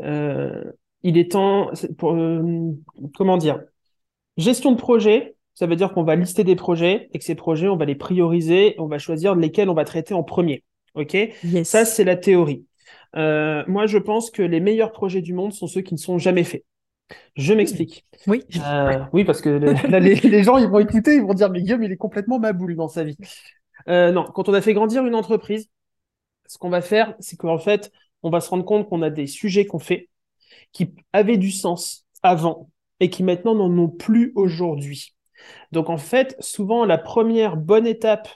euh, il est temps, pour, comment dire, gestion de projet, ça veut dire qu'on va lister des projets et que ces projets, on va les prioriser, on va choisir lesquels on va traiter en premier. Ok? Ça, c'est la théorie. moi, je pense que les meilleurs projets du monde sont ceux qui ne sont jamais faits. Je m'explique. Oui. Euh, oui, parce que les, gens, ils vont écouter, ils vont dire, mais Guillaume, il est complètement maboule dans sa vie. Euh, non, quand on a fait grandir une entreprise, ce qu'on va faire, c'est qu'en fait, on va se rendre compte qu'on a des sujets qu'on fait qui avaient du sens avant et qui maintenant n'en ont plus aujourd'hui. Donc en fait, souvent, la première bonne étape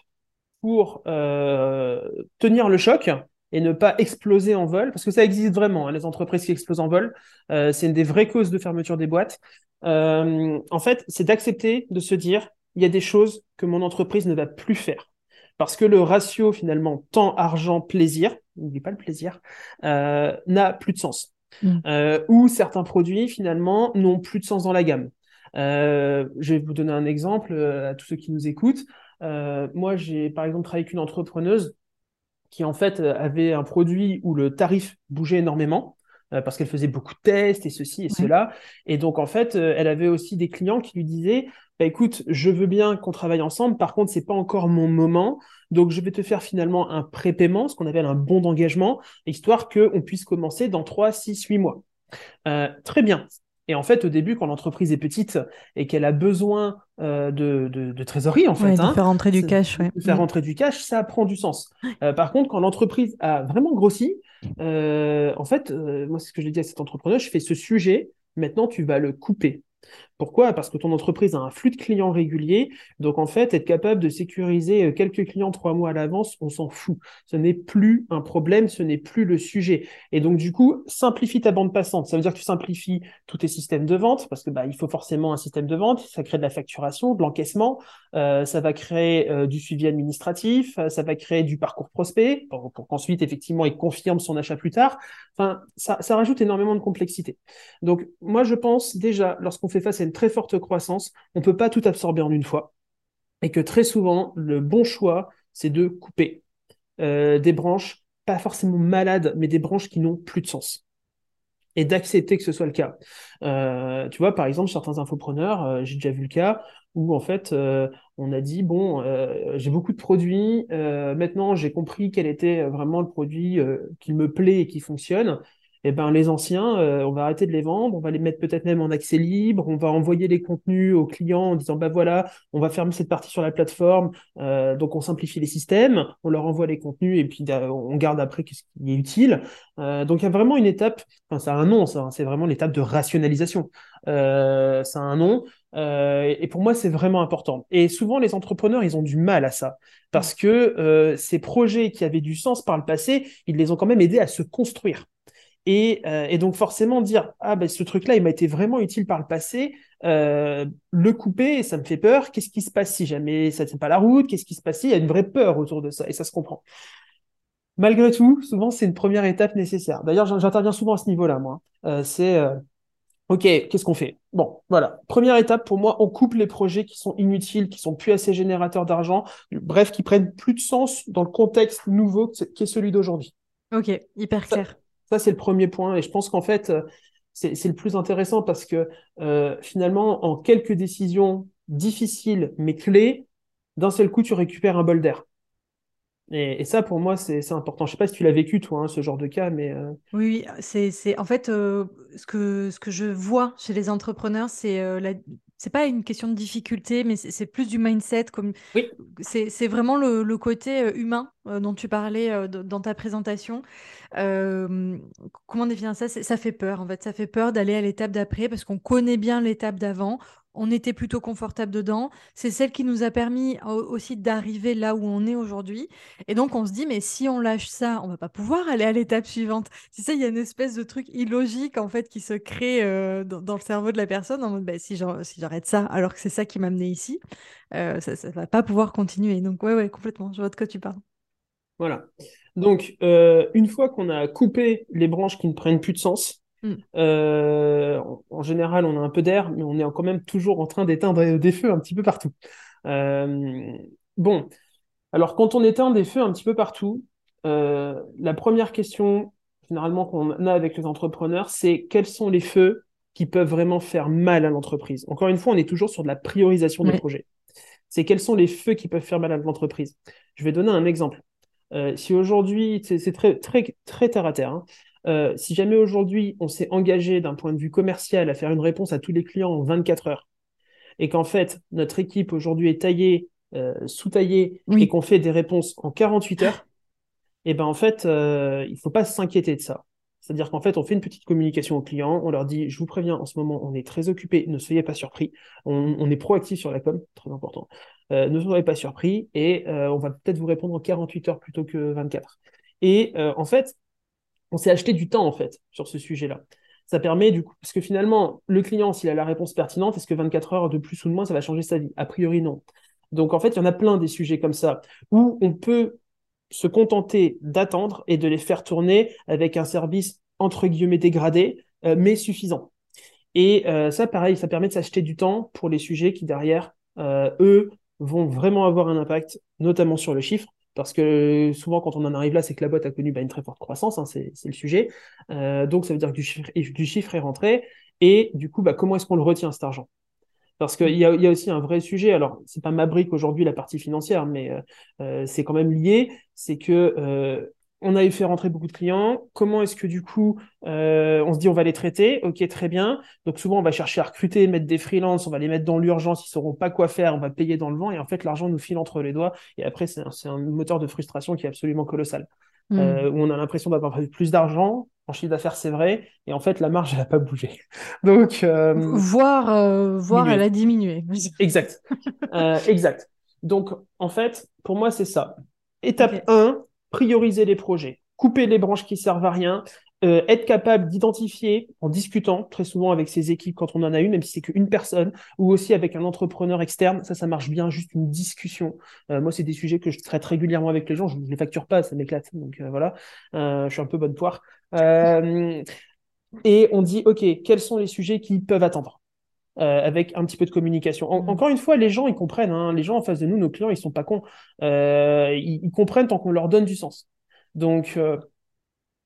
pour euh, tenir le choc, et ne pas exploser en vol, parce que ça existe vraiment, hein, les entreprises qui explosent en vol, euh, c'est une des vraies causes de fermeture des boîtes. Euh, en fait, c'est d'accepter de se dire, il y a des choses que mon entreprise ne va plus faire. Parce que le ratio finalement temps, argent, plaisir, n'oublie pas le plaisir, euh, n'a plus de sens. Mm. Ou certains produits finalement n'ont plus de sens dans la gamme. Je vais vous donner un exemple à tous ceux qui nous écoutent. moi, j'ai par exemple travaillé avec une entrepreneuse qui en fait euh, avait un produit où le tarif bougeait énormément euh, parce qu'elle faisait beaucoup de tests et ceci et cela. Et donc, en fait, euh, elle avait aussi des clients qui lui disaient, bah, écoute, je veux bien qu'on travaille ensemble. Par contre, c'est pas encore mon moment. Donc, je vais te faire finalement un prépaiement, ce qu'on appelle un bon d'engagement, histoire qu'on puisse commencer dans 3, 6, 8 mois. très bien. Et en fait, au début, quand l'entreprise est petite et qu'elle a besoin euh, de, de, trésorerie, en fait, de hein, faire rentrer du cash, de faire mm. rentrer du cash, ça prend du sens. Euh, par contre, quand l'entreprise a vraiment grossi, euh, en fait, moi, c'est ce que je dis à cet entrepreneur, je fais ce sujet, maintenant, tu vas le couper. Pourquoi? Parce que ton entreprise a un flux de clients régulier. Donc, en fait, être capable de sécuriser euh, quelques clients trois mois à l'avance, on s'en fout. Ce n'est plus un problème, ce n'est plus le sujet. Et donc, du coup, simplifie ta bande passante. Ça veut dire que tu simplifies tous tes systèmes de vente parce que bah, il faut forcément un système de vente. Ça crée de la facturation, de l'encaissement. Euh, ça va créer euh, du suivi administratif. ça va créer du parcours prospect pour, qu'ensuite, effectivement, il confirme son achat plus tard. Enfin, ça, ça rajoute énormément de complexité. Donc, moi, je pense déjà, lorsqu'on fait face à une très forte croissance, on ne peut pas tout absorber en une fois. Et que très souvent, le bon choix, c'est de couper euh, des branches, pas forcément malades, mais des branches qui n'ont plus de sens. Et d'accepter que ce soit le cas. Euh, tu vois, par exemple, certains infopreneurs, euh, j'ai déjà vu le cas, où en fait, on a dit, bon, j'ai beaucoup de produits, maintenant j'ai compris quel était vraiment le produit qui me plaît et qui fonctionne eh ben, les anciens, euh, on va arrêter de les vendre, on va les mettre peut-être même en accès libre, on va envoyer les contenus aux clients en disant, bah voilà, on va fermer cette partie sur la plateforme, euh, donc on simplifie les systèmes, on leur envoie les contenus et puis on garde après ce qui est utile. Euh, donc il y a vraiment une étape, enfin ça a un nom, ça, c'est vraiment l'étape de rationalisation. ça a un nom. et pour moi, c'est vraiment important. Et souvent, les entrepreneurs, ils ont du mal à ça. Parce que ces projets qui avaient du sens par le passé, ils les ont quand même aidés à se construire. Euh, et, donc forcément dire ah ben ce truc-là il m'a été vraiment utile par le passé, euh, le couper ça me fait peur. Qu'est-ce qui se passe si jamais ça ne tient pas la route? Qu'est-ce qui se passe si il y a une vraie peur autour de ça et ça se comprend. Malgré tout, souvent c'est une première étape nécessaire. D'ailleurs j'interviens souvent à ce niveau-là moi. Euh, c'est ok qu'est-ce qu'on fait Bon voilà première étape pour moi on coupe les projets qui sont inutiles, qui sont plus assez générateurs d'argent, bref qui prennent plus de sens dans le contexte nouveau qui est celui d'aujourd'hui. Ok hyper clair. Ça, c'est le premier point. Et je pense qu'en fait, euh, c'est le plus intéressant parce que euh, finalement, en quelques décisions difficiles mais clés, d'un seul coup, tu récupères un bol d'air. Et, ça, pour moi, c'est important. Je sais pas si tu l'as vécu, toi, hein, ce genre de cas, mais... Euh, oui, c'est en fait ce, que, ce que je vois chez les entrepreneurs, c'est la, c'est pas une question de difficulté, mais c'est plus du mindset. Comme oui. c'est vraiment le, le, côté humain euh, dont tu parlais euh, dans ta présentation. comment définir ça? Ça fait peur en fait. Ça fait peur d'aller à l'étape d'après parce qu'on connaît bien l'étape d'avant on était plutôt confortable dedans. C'est celle qui nous a permis aussi d'arriver là où on est aujourd'hui. Et donc, on se dit, mais si on lâche ça, on va pas pouvoir aller à l'étape suivante. C'est ça, il y a une espèce de truc illogique, en fait, qui se crée euh, dans, le cerveau de la personne, en mode, bah, si j'arrête ça, alors que c'est ça qui m'a amené ici, euh, ça ne va pas pouvoir continuer. Donc, ouais, ouais, complètement. Je vois de quoi tu parles. Voilà. Donc, euh, une fois qu'on a coupé les branches qui ne prennent plus de sens, Mm. Euh, en, général, on a un peu d'air, mais on est quand même toujours en train d'éteindre des feux un petit peu partout. Euh, bon, alors quand on éteint des feux un petit peu partout, la première question généralement qu'on a avec les entrepreneurs, c'est quels sont les feux qui peuvent vraiment faire mal à l'entreprise? Encore une fois, on est toujours sur de la priorisation des projets. C'est quels sont les feux qui peuvent faire mal à l'entreprise? Je vais donner un exemple. Si aujourd'hui, c'est très, très, très terre à terre, hein. Euh, si jamais aujourd'hui on s'est engagé d'un point de vue commercial à faire une réponse à tous les clients en 24 heures et qu'en fait notre équipe aujourd'hui est taillée, euh, sous-taillée et qu'on fait des réponses en 48 heures, et eh ben en fait euh, il faut pas s'inquiéter de ça. C'est-à-dire qu'en fait, on fait une petite communication aux clients, on leur dit, je vous préviens, en ce moment, on est très occupé, ne soyez pas surpris. On, est proactif sur la com, très important. Ne soyez pas surpris et on va peut-être vous répondre en 48 heures plutôt que 24. Et en fait, on s'est acheté du temps en fait sur ce sujet-là. Ça permet du coup, parce que finalement, le client, s'il a la réponse pertinente, est-ce que 24 heures de plus ou de moins, ça va changer sa vie? A priori, non. Donc en fait, il y en a plein des sujets comme ça où on peut se contenter d'attendre et de les faire tourner avec un service entre guillemets dégradé, euh, mais suffisant. Et euh, ça, pareil, ça permet de s'acheter du temps pour les sujets qui derrière, euh, eux, vont vraiment avoir un impact, notamment sur le chiffre, parce que souvent, quand on en arrive là, c'est que la boîte a connu bah, une très forte croissance, hein, c'est le sujet. Euh, donc, ça veut dire que du chiffre, est rentré. Et du coup, bah, comment est-ce qu'on le retient, cet argent? Parce qu'il y a, y a aussi un vrai sujet. Alors, c'est pas ma brique aujourd'hui, la partie financière, mais euh, euh, c'est quand même lié. C'est que on a fait rentrer beaucoup de clients. Comment est-ce que du coup, euh, on se dit on va les traiter? Ok, très bien. Donc souvent, on va chercher à recruter, mettre des freelances, on va les mettre dans l'urgence, ils sauront pas quoi faire, on va payer dans le vent, et en fait, l'argent nous file entre les doigts. Et après, c'est un, moteur de frustration qui est absolument colossal. Mmh. Euh, où on a l'impression d'avoir plus d'argent en chiffre d'affaires, c'est vrai. Et en fait, la marge, elle n'a pas bougé. Donc, euh, Voire, euh, voire elle a diminué. exact. Euh, exact. Donc, en fait, pour moi, c'est ça. Étape 1, prioriser les projets. Couper les branches qui servent à rien. euh, être capable d'identifier en discutant très souvent avec ses équipes quand on en a une, même si c'est qu'une personne, ou aussi avec un entrepreneur externe, ça, ça marche bien, juste une discussion. Euh, moi, c'est des sujets que je traite régulièrement avec les gens, je ne les facture pas, ça m'éclate, donc euh, voilà, je suis un peu bonne poire. Et on dit, OK, quels sont les sujets qui peuvent attendre? Euh, avec un petit peu de communication. En- Mhm. Encore une fois, les gens, ils comprennent. hein. Les gens en face de nous, nos clients, ils sont pas cons. Euh, ils, ils comprennent tant qu'on leur donne du sens. Donc, euh,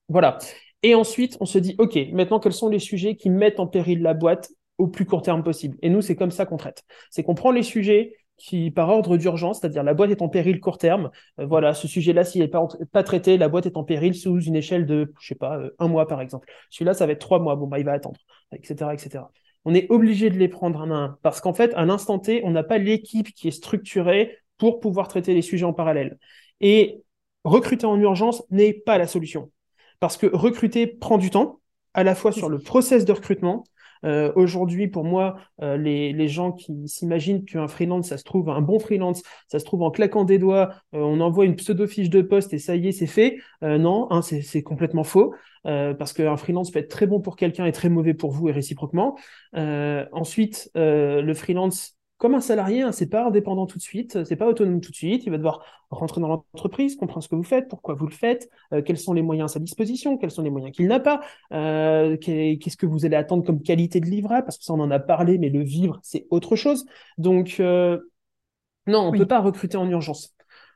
voilà. Et ensuite, on se dit, OK, maintenant, quels sont les sujets qui mettent en péril la boîte au plus court terme possible? Et nous, c'est comme ça qu'on traite. C'est qu'on prend les sujets qui, par ordre d'urgence, c'est-à-dire la boîte est en péril court terme. Euh, voilà, ce sujet-là, s'il n'est pas, pas traité, la boîte est en péril sous une échelle de, je sais pas, euh, un mois, par exemple. Celui-là, ça va être trois mois. Bon, bah, il va attendre, etc., etc. On est obligé de les prendre à un parce qu'en fait, à l'instant T, on n'a pas l'équipe qui est structurée pour pouvoir traiter les sujets en parallèle. Et recruter en urgence n'est pas la solution. Parce que recruter prend du temps, à la fois sur le process de recrutement. Euh, Aujourd'hui, pour moi, euh, les, gens qui s'imaginent qu'un freelance, ça se trouve, un bon freelance, ça se trouve en claquant des doigts, euh, on envoie une pseudo-fiche de poste et ça y est, c'est fait. Non, hein, c'est complètement faux. Parce qu'un freelance peut être très bon pour quelqu'un et très mauvais pour vous et réciproquement. Ensuite, le freelance, comme un salarié, hein, c'est pas indépendant tout de suite, c'est pas autonome tout de suite. Il va devoir rentrer dans l'entreprise, comprendre ce que vous faites, pourquoi vous le faites, euh, quels sont les moyens à sa disposition, quels sont les moyens qu'il n'a pas, euh, qu'est- qu'est-ce que vous allez attendre comme qualité de livrable, parce que ça on en a parlé, mais le vivre c'est autre chose. Donc euh, non, on Oui. peut pas recruter en urgence.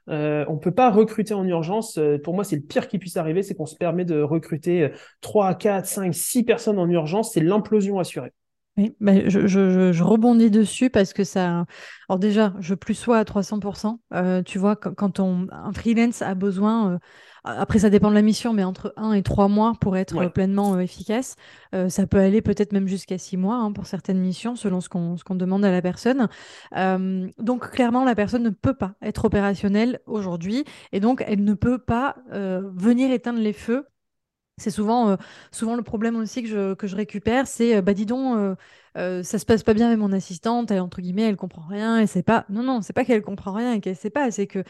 Euh, on peut pas recruter en urgence. Euh, Pour moi, c'est le pire qui puisse arriver, c'est qu'on se permet de recruter euh, 3, 4, 5, 6 personnes en urgence. C'est l'implosion assurée. Oui, bah, je, je- je- je rebondis dessus parce que ça. Alors, déjà, je plus sois à 300%. Euh, tu vois, quand, quand on, un freelance a besoin, euh, après, ça dépend de la mission, mais entre 1 et 3 mois pour être Ouais. euh, pleinement euh, efficace. Euh, ça peut aller peut-être même jusqu'à 6 mois hein, pour certaines missions, selon ce qu'on demande à la personne. Euh, donc, clairement, la personne ne peut pas être opérationnelle aujourd'hui et donc elle ne peut pas venir éteindre les feux c'est souvent, euh, souvent le problème aussi que je, que je récupère, c'est euh, bah dis donc, euh, euh, ça se passe pas bien avec mon assistante, elle entre guillemets, elle comprend rien, et c'est pas. Non, non, c'est pas qu'elle comprend rien et qu'elle sait pas, c'est que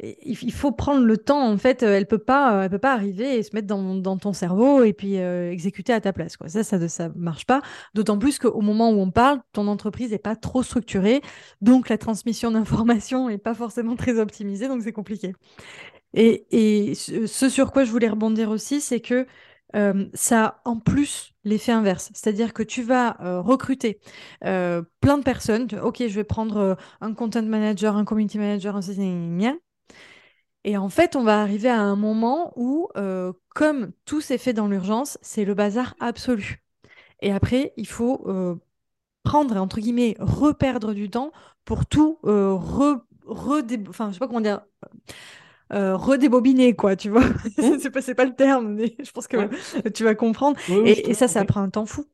il, faut prendre le temps. En fait, euh, elle peut pas, elle peut pas arriver et se mettre dans, dans ton cerveau et puis exécuter à ta place. Quoi. Ça, ça, ça marche pas. D'autant plus qu'au moment où on parle, ton entreprise est pas trop structurée, donc la transmission d'informations est pas forcément très optimisée, donc c'est compliqué. Et, ce sur quoi je voulais rebondir aussi, c'est que euh, ça a en plus l'effet inverse. C'est-à-dire que tu vas euh, recruter euh, plein de personnes. Ok, je vais prendre un content manager, un community manager, un gna. Et en fait, on va arriver à un moment où, comme tout s'est fait dans l'urgence, c'est le bazar absolu. Et après, il faut prendre, entre guillemets, reperdre du temps pour tout re, enfin, je sais pas comment dire, euh, redébobiner, quoi, tu vois. c'est pas, c'est pas le terme, mais je pense que Ouais. tu vas comprendre. Et, ça, ça prend un temps fou.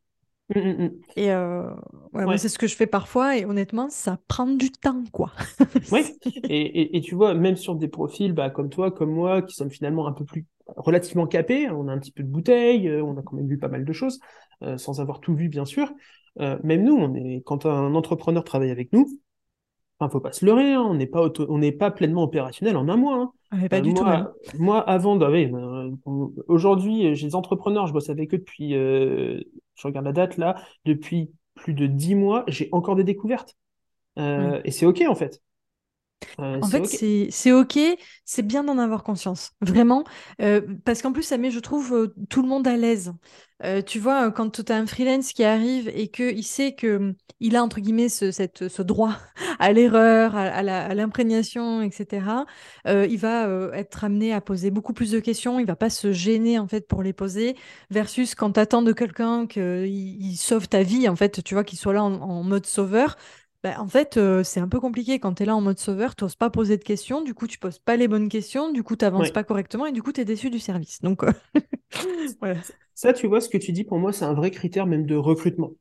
Mm, mm, mm. Et euh, ouais, moi, Ouais. c'est ce que je fais parfois, et honnêtement, ça prend du temps, quoi. Ouais. Et, et, et tu vois, même sur des profils bah, comme toi, comme moi, qui sommes finalement un peu plus relativement capés, on a un petit peu de bouteille, euh, on a quand même vu pas mal de choses, euh, sans avoir tout vu, bien sûr. Euh, même nous, on est, quand un entrepreneur travaille avec nous, enfin, faut pas se leurrer, hein, on n'est pas auto- on n'est pas pleinement opérationnel en un mois. hein. Mais pas Euh, du tout, moi, avant, euh, aujourd'hui, j'ai des entrepreneurs, je bosse avec eux depuis, euh, je regarde la date là, depuis plus de dix mois, j'ai encore des découvertes. Euh, Et c'est OK en fait. En fait, c'est ok, c'est bien d'en avoir conscience, vraiment, Euh, parce qu'en plus, ça met, je trouve, euh, tout le monde à l'aise. Euh, tu vois, quand tu as un freelance qui arrive et qu'il sait que il a, entre guillemets, ce, cette, ce droit à l'erreur, à, à l'imprégnation, etc., il va être amené à poser beaucoup plus de questions, il va pas se gêner, en fait, pour les poser, versus quand tu attends de quelqu'un qu'il il sauve ta vie, en fait, tu vois, qu'il soit là en, en mode sauveur. Bah, en fait, euh, c'est un peu compliqué quand tu es là en mode sauveur, tu n'oses pas poser de questions, du coup tu poses pas les bonnes questions, du coup tu n'avances Ouais. pas correctement et du coup tu es déçu du service. Donc euh, voilà. Ça, tu vois, ce que tu dis, pour moi, c'est un vrai critère même de recrutement.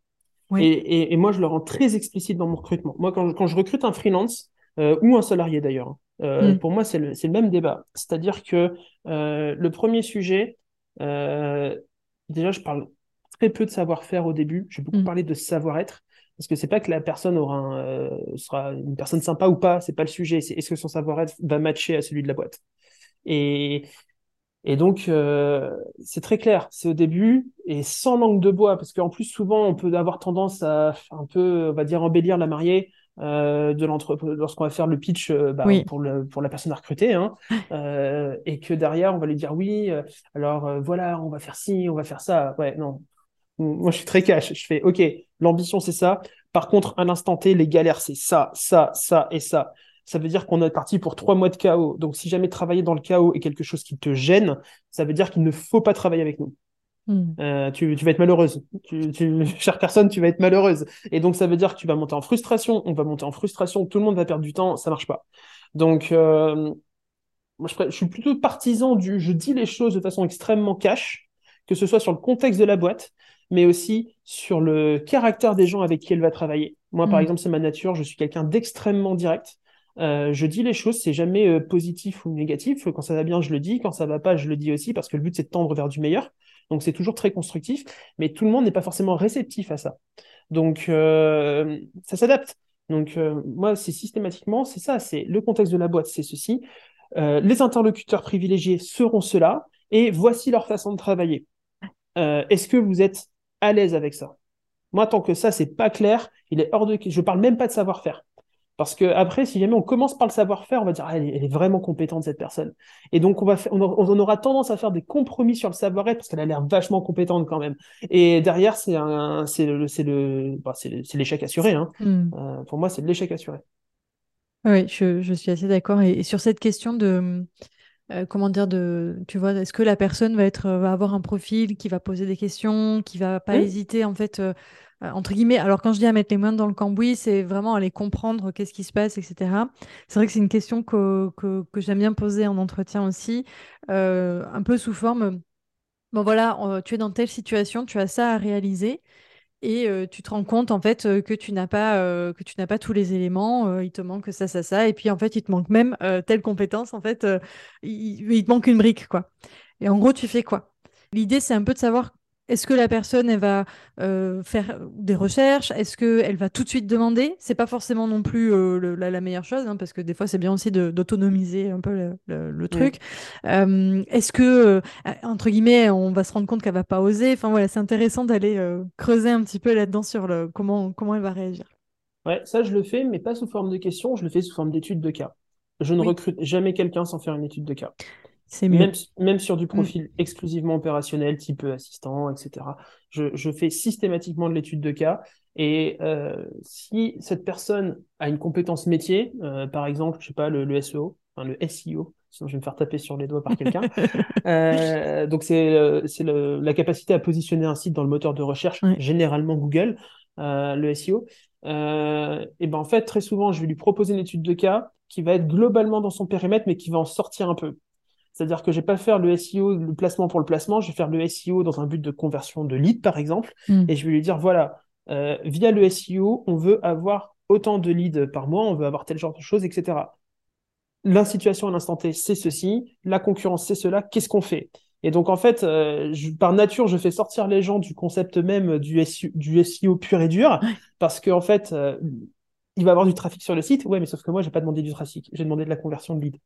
Et, et, et moi, je le rends très explicite dans mon recrutement. Moi, quand, je- quand je recrute un freelance, euh, ou un salarié d'ailleurs, hein, euh, Mm. pour moi, c'est le, le même débat. C'est-à-dire que le premier sujet, déjà, je parle très peu de savoir-faire au début. Je vais beaucoup Mm. parler de savoir-être. Parce que c'est pas que la personne aura un, euh, sera une personne sympa ou pas, c'est pas le sujet. C'est est-ce que son savoir-être va matcher à celui de la boîte. Et, et donc, euh, c'est très clair. C'est au début et sans langue de bois. Parce qu'en plus, souvent, on peut avoir tendance à un peu, on va dire, embellir la mariée. euh, de l'entreprise lorsqu'on va faire le pitch euh, bah, Oui. pour le pour la personne à recruter hein, et que derrière on va lui dire oui alors voilà on va faire ci on va faire ça ouais non moi, je suis très cash. Je fais, OK, l'ambition, c'est ça. Par contre, à l'instant T, les galères, c'est ça, ça, ça et ça. Ça veut dire qu'on est parti pour trois mois de chaos. Donc, si jamais travailler dans le chaos est quelque chose qui te gêne, ça veut dire qu'il ne faut pas travailler avec nous. Mm. Euh, tu, tu vas être malheureuse. Tu, tu, chère personne, tu vas être malheureuse. Et donc, ça veut dire que tu vas monter en frustration. On va monter en frustration. Tout le monde va perdre du temps. Ça marche pas. Donc, euh, moi, je, je suis plutôt partisan du je dis les choses de façon extrêmement cash, que ce soit sur le contexte de la boîte, mais aussi sur le caractère des gens avec qui elle va travailler. Moi, par Mm. exemple, c'est ma nature. Je suis quelqu'un d'extrêmement direct. Euh, je dis les choses, c'est jamais euh, positif ou négatif. Quand ça va bien, je le dis. Quand ça va pas, je le dis aussi, parce que le but, c'est de tendre vers du meilleur. Donc, c'est toujours très constructif. Mais tout le monde n'est pas forcément réceptif à ça. Donc, euh, ça s'adapte. Donc, moi, c'est systématiquement, c'est ça. C'est le contexte de la boîte, c'est ceci. Les interlocuteurs privilégiés seront ceux-là. Et voici leur façon de travailler. Est-ce que vous êtes à l'aise avec ça Moi, tant que ça, c'est pas clair, il est hors de. Je parle même pas de savoir-faire. Parce que après, si jamais on commence par le savoir-faire, on va dire, ah, elle, est, elle est vraiment compétente, cette personne. Et donc, on, va on, aura, on aura tendance à faire des compromis sur le savoir-être parce qu'elle a l'air vachement compétente quand même. Et derrière, c'est un, c'est le, c'est le, bah, c'est l'échec assuré. Hein. Mm. Euh, pour moi, c'est l'échec assuré. Oui, je, je suis assez d'accord. Et, et sur cette question de, euh, comment dire, de, tu vois, est-ce que la personne va être, euh, va avoir un profil qui va poser des questions, qui va pas Mm. hésiter, en fait, euh, entre guillemets? Alors, quand je dis à mettre les mains dans le cambouis, c'est vraiment aller comprendre qu'est-ce qui se passe, etc. C'est vrai que c'est une question que, que, que j'aime bien poser en entretien aussi, un peu sous forme, bon voilà, tu es dans telle situation, tu as ça à réaliser. Et tu te rends compte en fait que tu n'as pas que tu n'as pas tous les éléments, il te manque ça ça ça et puis en fait il te manque même telle compétence en fait il, il te manque une brique quoi. Et en gros tu fais quoi? L'idée c'est un peu de savoir est-ce que la personne elle va euh, faire des recherches, est-ce que elle va tout de suite demander? C'est pas forcément non plus euh, le- la, la meilleure chose hein, parce que des fois c'est bien aussi d'autonomiser un peu le, le- le truc. Euh, est-ce que entre guillemets, on va se rendre compte qu'elle va pas oser? Enfin voilà, c'est intéressant d'aller creuser un petit peu là-dedans sur le comment comment elle va réagir. Ouais, ça, je le fais, mais pas sous forme de questions, je le fais sous forme d'études de cas. Je ne Oui. recrute jamais quelqu'un sans faire une étude de cas. C'est mieux. Même, même sur du profil exclusivement opérationnel, type euh, assistant, etc. Je, je fais systématiquement de l'étude de cas. Et euh, si cette personne a une compétence métier, euh, par exemple, je sais pas, le, le SEO, enfin, le SEO, sinon je vais me faire taper sur les doigts par quelqu'un. Euh, donc c'est la capacité à positionner un site dans le moteur de recherche, généralement Google, euh, le SEO. Euh, et ben en fait très souvent je vais lui proposer une étude de cas qui va être globalement dans son périmètre mais qui va en sortir un peu. C'est-à-dire que je vais pas faire le SEO, le placement pour le placement, je vais faire le SEO dans un but de conversion de lead par exemple, Mm. et je vais lui dire voilà, euh, via le SEO, on veut avoir autant de leads par mois, on veut avoir tel genre de choses, etc. La situation à l'instant T, c'est ceci, la concurrence, c'est cela, qu'est-ce qu'on fait? Et donc, en fait, euh, je- par nature, je fais sortir les gens du concept même du SEO, du SEO pur et dur, parce qu'en fait, euh, il va y avoir du trafic sur le site. Ouais, mais sauf que moi, j'ai pas demandé du trafic, j'ai demandé de la conversion de lead.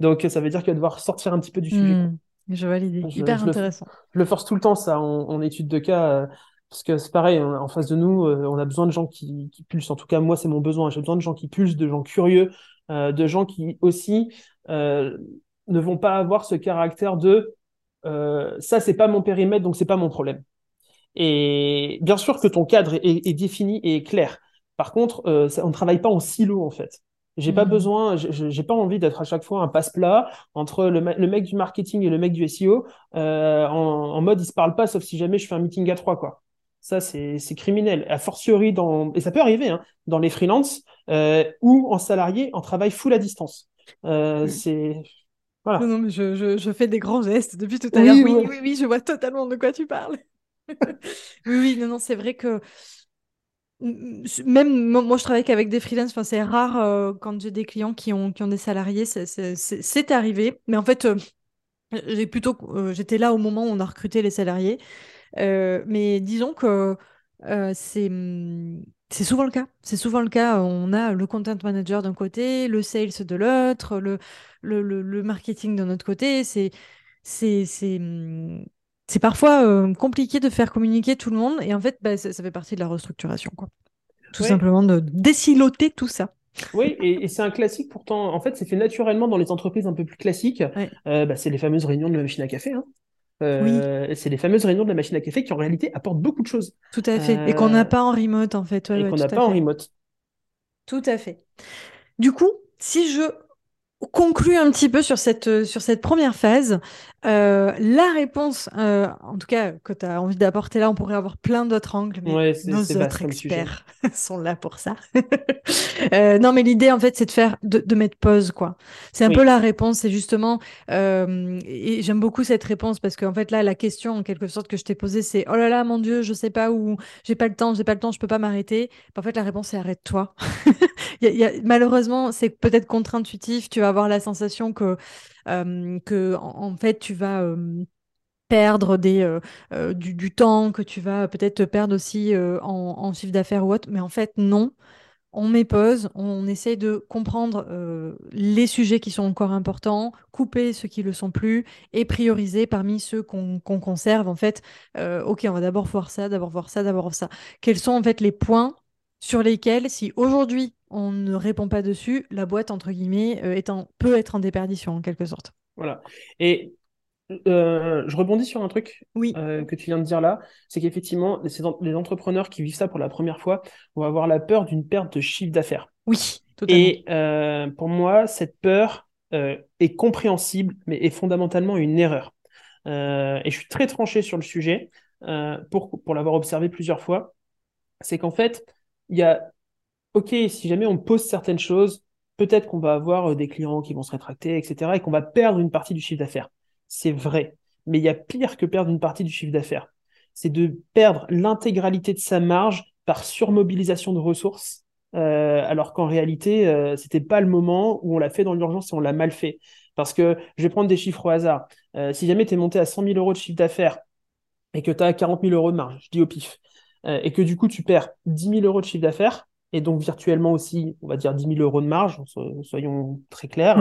Donc, ça veut dire qu'il va devoir sortir un petit peu du sujet. quoi. Mm. Je vois l'idée. Je- Hyper je le- intéressant. Je le force tout le temps, ça, en, en étude de cas, euh, parce que c'est pareil, en, en face de nous, euh, on a besoin de gens qui, qui pulsent. En tout cas, moi, c'est mon besoin. J'ai besoin de gens qui pulsent, de gens curieux, euh, de gens qui aussi euh, ne vont pas avoir ce caractère de euh, ça, c'est pas mon périmètre, donc c'est pas mon problème. Et bien sûr que ton cadre est, est défini et est clair. Par contre, ça- on ne travaille pas en silo, en fait. J'ai pas Mhm. besoin, j'ai pas envie d'être à chaque fois un passe-plat entre le, me- le mec du marketing et le mec du SEO euh, en, en mode ils se parlent pas sauf si jamais je fais un meeting à trois quoi. Ça c'est criminel. A fortiori dans et ça peut arriver hein, dans les freelances euh, ou en salarié en travail full à distance. Euh, Oui. c'est voilà. Non, non, mais je, je, je fais des grands gestes depuis tout à Oui, l'heure. Oui, ouais. oui, oui, je vois totalement de quoi tu parles. Oui, oui, non, non, c'est vrai que Mm, même mo- moi, je travaille qu'avec des freelances. Enfin, c'est rare euh, quand j'ai des clients qui ont, qui ont des salariés. c'est- arrivé. Mais en fait, euh, J'ai plutôt, j'étais là au moment où on a recruté les salariés, mais disons que c'est hum, c'est souvent le cas. C'est souvent le cas. On a le content manager d'un côté, le sales de l'autre, le, le, le, marketing de notre côté. C'est hum, c'est parfois euh, compliqué de faire communiquer tout le monde. Et en fait, bah, ça, fait partie de la restructuration. Quoi. Tout simplement de déciloter tout ça. Oui, et, c'est un classique pourtant. En fait, c'est fait naturellement dans les entreprises un peu plus classiques. Euh, bah, c'est les fameuses réunions de la machine à café. Hein. Euh, c'est les fameuses réunions de la machine à café qui en réalité apportent beaucoup de choses. Tout à fait. Et qu'on n'a pas en remote en fait. et qu'on n'a pas en remote. Tout à fait. Du coup, si je conclut un petit peu sur cette, sur cette première phase. Euh, la réponse, euh, en tout cas, que tu as envie d'apporter là, on pourrait avoir plein d'autres angles, mais nos autres experts sont là pour ça. euh, non, mais l'idée, en fait, c'est de faire, de, de, mettre pause, quoi. C'est un peu la réponse, c'est justement, euh, et j'aime beaucoup cette réponse parce qu'en fait, là, la question, en quelque sorte, que je t'ai posée, c'est, oh là là, mon Dieu, je sais pas où, j'ai pas le temps, j'ai pas le temps, je peux pas m'arrêter. En fait, la réponse, c'est arrête-toi. malheureusement, c'est peut-être contre-intuitif, tu vas avoir la sensation que, que en, fait, tu vas perdre des, du, temps, que tu vas peut-être perdre aussi en, chiffre d'affaires ou autre. Mais en fait, non. On met pause, on essaye de comprendre les sujets qui sont encore importants, couper ceux qui le sont plus et prioriser parmi ceux qu'on conserve. En fait, ok, on va d'abord voir ça, d'abord voir ça, d'abord voir ça. Quels sont en fait les points sur lesquels, si aujourd'hui on ne répond pas dessus, la boîte, entre guillemets, euh, étant, peut être en déperdition, en quelque sorte. Voilà. Et euh, je rebondis sur un truc oui. Euh, que tu viens de dire là, c'est qu'effectivement, les, entrepreneurs qui vivent ça pour la première fois vont avoir la peur d'une perte de chiffre d'affaires. Oui, totalement. Et pour moi, cette peur est compréhensible, mais est fondamentalement une erreur. et je suis très tranché sur le sujet pour, pour l'avoir observé plusieurs fois. C'est qu'en fait, il y a ok, si jamais on pose certaines choses, peut-être qu'on va avoir euh, des clients qui vont se rétracter, etc., et qu'on va perdre une partie du chiffre d'affaires. C'est vrai. Mais il y a pire que perdre une partie du chiffre d'affaires. C'est de perdre l'intégralité de sa marge par surmobilisation de ressources, euh, alors qu'en réalité, euh, c'était pas le moment où on l'a fait dans l'urgence et on l'a mal fait. Parce que je vais prendre des chiffres au hasard. Euh, si jamais tu es monté à 100 000 euros de chiffre d'affaires et que tu as 40 000 euros de marge, je dis au pif, et que du coup tu perds 10 000 euros de chiffre d'affaires, et donc virtuellement aussi, on va dire 10 000 euros de marge, soyons très clairs.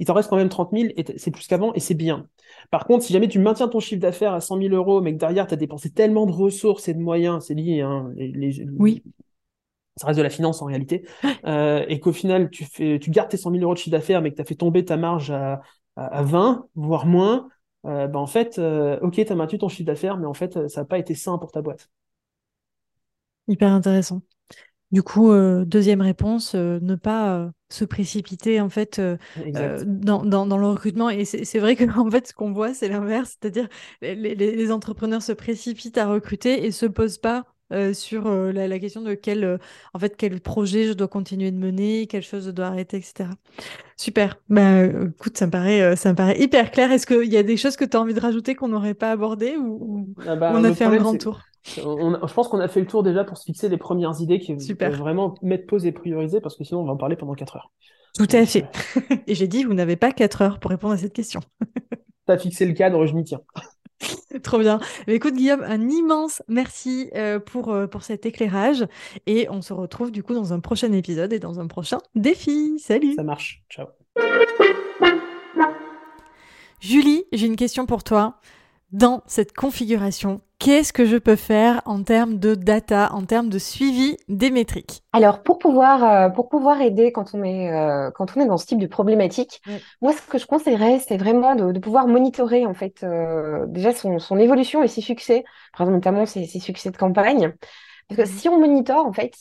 Il t'en reste quand même 30 000 et c'est plus qu'avant et c'est bien. Par contre, si jamais tu maintiens ton chiffre d'affaires à 100 000 euros, mais que derrière tu as dépensé tellement de ressources et de moyens, c'est lié, hein, les, oui. ça reste de la finance en réalité, euh, et qu'au final tu, fais, tu gardes tes 100 000 euros de chiffre d'affaires, mais que tu as fait tomber ta marge à, à, 20, voire moins, euh, ben en fait, euh, ok, tu as maintenu ton chiffre d'affaires, mais en fait, ça n'a pas été sain pour ta boîte. Hyper intéressant. Du coup, euh, deuxième réponse, euh, ne pas euh, se précipiter en fait dans, dans, le recrutement. Et c'est vrai que en fait, ce qu'on voit, c'est l'inverse, c'est-à-dire les, les, entrepreneurs se précipitent à recruter et se posent pas sur la, la, question de quel, en fait, quel projet je dois continuer de mener, quelle chose je dois arrêter, etc. Super. Bah, écoute, ça me paraît, ça me paraît hyper clair. Est-ce qu'il y a des choses que tu as envie de rajouter qu'on n'aurait pas abordées ou, ah bah, on a fait un grand tour? je pense qu'on a fait le tour déjà pour se fixer les premières idées qui Super. vraiment mettre pause et prioriser parce que sinon on va en parler pendant 4 heures. Tout à fait. et j'ai dit, vous n'avez pas 4 heures pour répondre à cette question. T'as fixé le cadre, je m'y tiens. Trop bien. écoute Guillaume, un immense merci euh, pour, euh, pour cet éclairage et on se retrouve du coup dans un prochain épisode et dans un prochain défi. Salut. Ça marche. Ciao. Julie, j'ai une question pour toi. Dans cette configuration, qu'est-ce que je peux faire en termes de data, en termes de suivi des métriques? Alors pour pouvoir euh, pour pouvoir aider quand on est euh, quand on est dans ce type de problématique, moi ce que je conseillerais c'est vraiment de, pouvoir monitorer en fait euh, déjà son, son évolution et ses succès, par exemple notamment ses, ses succès de campagne, parce que mmh. si on monitore en fait,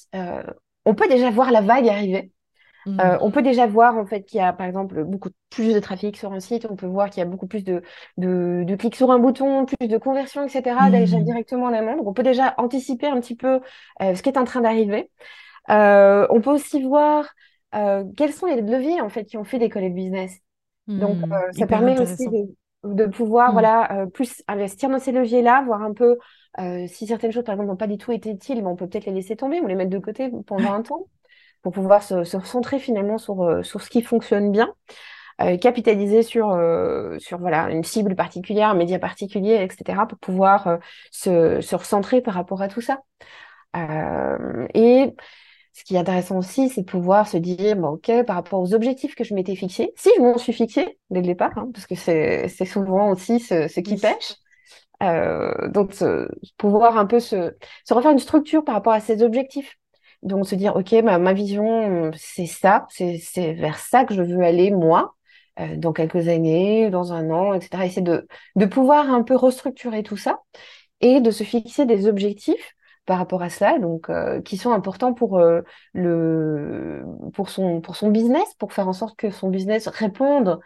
on peut déjà voir la vague arriver. Euh, mm. on peut déjà voir en fait qu'il y a par exemple beaucoup plus de trafic sur un site, on peut voir qu'il y a beaucoup plus de, de, clics sur un bouton, plus de conversions, etc. déjà mm. directement en amont. Donc on peut déjà anticiper un petit peu euh, ce qui est en train d'arriver. Euh, on peut aussi voir quels sont les leviers en fait qui ont fait décoller le business. Donc mm. ça permet aussi de, pouvoir voilà plus investir dans ces leviers-là, voir un peu si certaines choses par exemple n'ont pas du tout été utiles, on peut peut-être les laisser tomber ou les mettre de côté pendant un temps pour pouvoir se, se recentrer finalement sur, euh, sur ce qui fonctionne bien. capitaliser sur, sur voilà, une cible particulière, un média particulier, etc., pour pouvoir se, se recentrer par rapport à tout ça. et ce qui est intéressant aussi, c'est de pouvoir se dire, bon, OK, par rapport aux objectifs que je m'étais fixés, si je m'en suis fixé dès le départ, hein, parce que c'est souvent aussi ce, qui pêche. Euh, donc, pouvoir un peu se, se, refaire une structure par rapport à ces objectifs. Donc, se dire, OK, ma, ma vision, c'est ça, c'est vers ça que je veux aller, moi, euh, dans quelques années, dans un an, etc. Essayer de, de pouvoir un peu restructurer tout ça et de se fixer des objectifs par rapport à cela, donc euh, qui sont importants pour euh, le pour son pour son business, pour faire en sorte que son business réponde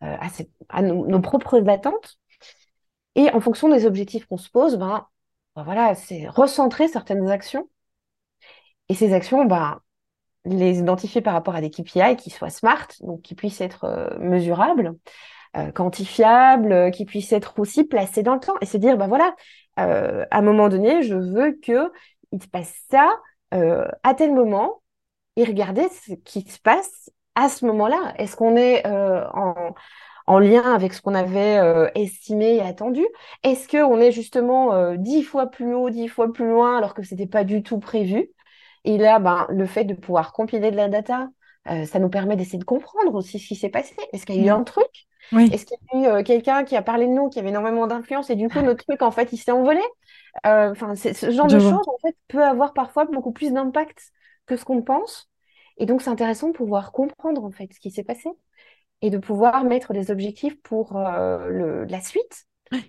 à, à nos, propres attentes. Et en fonction des objectifs qu'on se pose, ben, ben, voilà, c'est recentrer certaines actions. Et ces actions, ben, les identifier par rapport à des KPI qui soient smart, donc qui puissent être mesurables, quantifiables, qui puissent être aussi placés dans le temps et se dire, ben voilà, euh, à un moment donné, je veux que il se passe ça euh, à tel moment et regarder ce qui se passe à ce moment-là. Est-ce qu'on est, euh, en, en, lien avec ce qu'on avait estimé et attendu? Est-ce qu'on est justement dix fois plus haut, dix fois plus loin alors que ce n'était pas du tout prévu? Et là, ben, le fait de pouvoir compiler de la data, ça nous permet d'essayer de comprendre aussi ce qui s'est passé. Est-ce qu'il y a eu mmh. un truc? Est-ce qu'il y a eu euh, quelqu'un qui a parlé de nous, qui avait énormément d'influence, et du coup, notre truc, en fait, il s'est envolé? Euh, Enfin, ce genre de choses, en fait, peut avoir parfois beaucoup plus d'impact que ce qu'on pense. Et donc, c'est intéressant de pouvoir comprendre, en fait, ce qui s'est passé et de pouvoir mettre des objectifs pour euh, le, la suite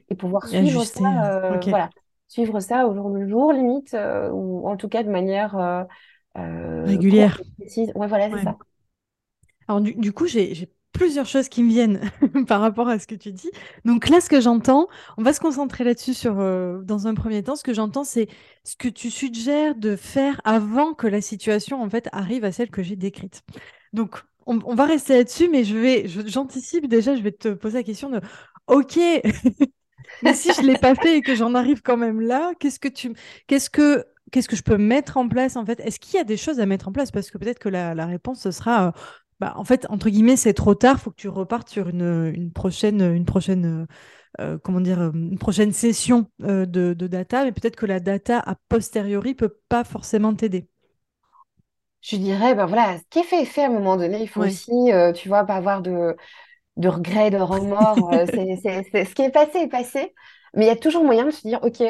et pouvoir suivre ça, voilà, suivre ça au jour le jour, limite, ou en tout cas de manière régulière. Précise. Ouais, voilà, c'est ça. Alors, du, du coup, j'ai plusieurs choses qui me viennent par rapport à ce que tu dis. Donc là, ce que j'entends, on va se concentrer là-dessus sur, euh, dans un premier temps. Ce que j'entends, c'est ce que tu suggères de faire avant que la situation en fait arrive à celle que j'ai décrite. Donc on, va rester là-dessus, mais je vais, j'anticipe déjà, je vais te poser la question de, ok. Mais si je l'ai pas fait et que j'en arrive quand même là, qu'est-ce que tu, qu'est-ce que qu'est-ce que je peux mettre en place en fait? Est-ce qu'il y a des choses à mettre en place? Parce que peut-être que la, la réponse ce sera euh, bah, en fait, entre guillemets, c'est trop tard. Il faut que tu repartes sur une, une prochaine, une prochaine, euh, comment dire, une prochaine session euh, de, de, data. Mais peut-être que la data a posteriori peut pas forcément t'aider. Je dirais, ben voilà, ce qui est fait est fait à un moment donné. Il faut aussi, euh, tu vois, pas avoir de, de regrets, de remords. c'est, ce qui est passé est passé. Mais il y a toujours moyen de se dire, OK,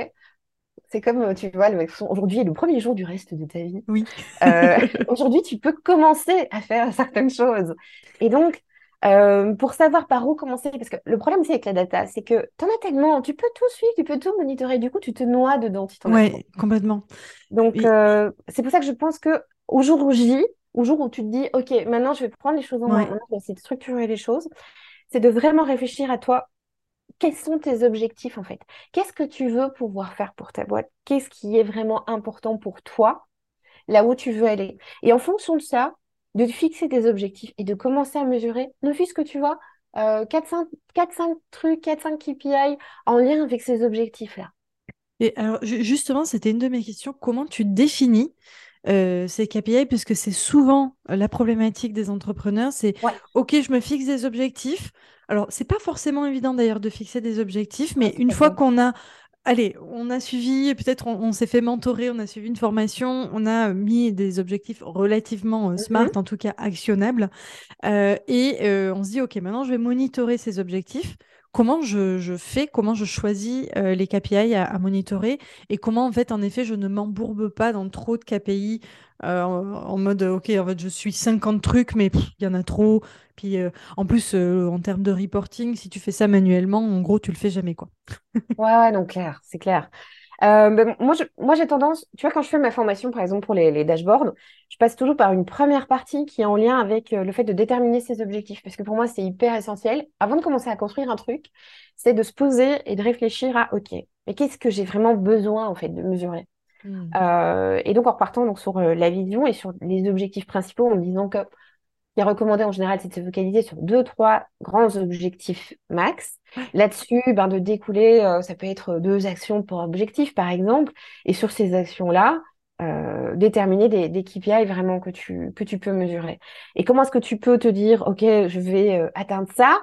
c'est comme, euh, tu vois, aujourd'hui est le premier jour du reste de ta vie. Oui. Euh, aujourd'hui, tu peux commencer à faire certaines choses. Et donc, euh, pour savoir par où commencer, parce que le problème aussi avec la data, c'est que tu en as tellement, tu peux tout suivre, tu peux tout monitorer, du coup, tu te noies dedans. Oui, complètement. Donc, c'est pour ça que je pense que au jour où J, au jour où tu te dis, OK, maintenant, je vais prendre les choses en main, je vais essayer de structurer les choses, c'est de vraiment réfléchir à toi, quels sont tes objectifs en fait? Qu'est-ce que tu veux pouvoir faire pour ta boîte? Qu'est-ce qui est vraiment important pour toi, là où tu veux aller? Et en fonction de ça, de fixer tes objectifs et de commencer à mesurer, ne fût-ce que tu vois, 4-5 euh, trucs, 4-5 KPI en lien avec ces objectifs-là. Et alors, justement, c'était une de mes questions. Comment tu définis euh, ces KPI, puisque c'est souvent la problématique des entrepreneurs, c'est OK, je me fixe des objectifs, alors, c'est pas forcément évident d'ailleurs de fixer des objectifs, mais une fois qu'on a allez, on a suivi, peut-être on, s'est fait mentorer, on a suivi une formation, on a mis des objectifs relativement euh, smart, mm-hmm. en tout cas actionnables, euh, et euh, on se dit, OK, maintenant je vais monitorer ces objectifs. Comment je, fais, comment je choisis les KPI à, monitorer et comment en fait, en effet, je ne m'embourbe pas dans trop de KPI en, mode, OK, en fait, je suis 50 trucs, mais il y en a trop, puis euh, en plus, euh, en termes de reporting, si tu fais ça manuellement, en gros, tu le fais jamais, quoi. ouais, ouais, donc clair, c'est clair. Euh, ben, moi, moi, j'ai tendance, tu vois, quand je fais ma formation, par exemple, pour les, les, dashboards, je passe toujours par une première partie qui est en lien avec le fait de déterminer ses objectifs. Parce que pour moi, c'est hyper essentiel. Avant de commencer à construire un truc, c'est de se poser et de réfléchir à, OK, mais qu'est-ce que j'ai vraiment besoin, en fait, de mesurer? Mmh. Et donc, en repartant donc, sur la vision et sur les objectifs principaux, en disant que qui est recommandé en général, c'est de se focaliser sur deux, trois grands objectifs max. Là-dessus, ben, de découler, euh, ça peut être deux actions pour objectif, par exemple. Et sur ces actions-là, euh, déterminer des, des KPI vraiment que tu, que tu peux mesurer. Et comment est-ce que tu peux te dire, OK, je vais euh, atteindre ça?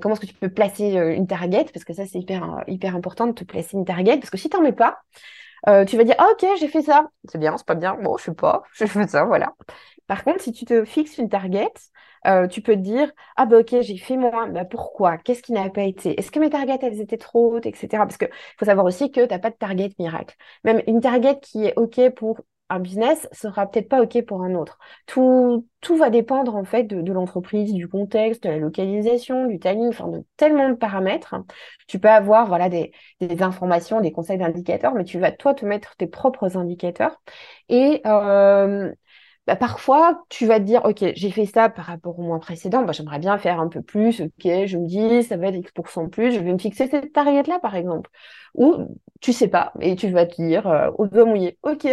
Comment est-ce que tu peux placer une target? Parce que ça, c'est hyper, hyper important de te placer une target. Parce que si tu n'en mets pas, tu vas dire, ah, OK, j'ai fait ça. C'est bien, c'est pas bien. Bon, je sais pas, je fais ça, voilà. Par contre, si tu te fixes une target, euh, tu peux te dire ah bah ok j'ai fait moins bah pourquoi? Qu'est-ce qui n'a pas été? Est-ce que mes targets elles étaient trop hautes etc parce que faut savoir aussi que tu n'as pas de target miracle même une target qui est ok pour un business sera peut-être pas ok pour un autre. Tout tout va dépendre en fait de, l'entreprise du contexte de la localisation du timing enfin de tellement de paramètres. Tu peux avoir voilà des, informations des conseils d'indicateurs mais tu vas toi te mettre tes propres indicateurs. Et euh, bah, parfois, tu vas te dire, OK, j'ai fait ça par rapport au mois précédent, bah, j'aimerais bien faire un peu plus, OK, je me dis, ça va être X% plus, je vais me fixer cette target-là, par exemple. Ou tu sais pas, et tu vas te dire, euh, au doigt mouillé, OK,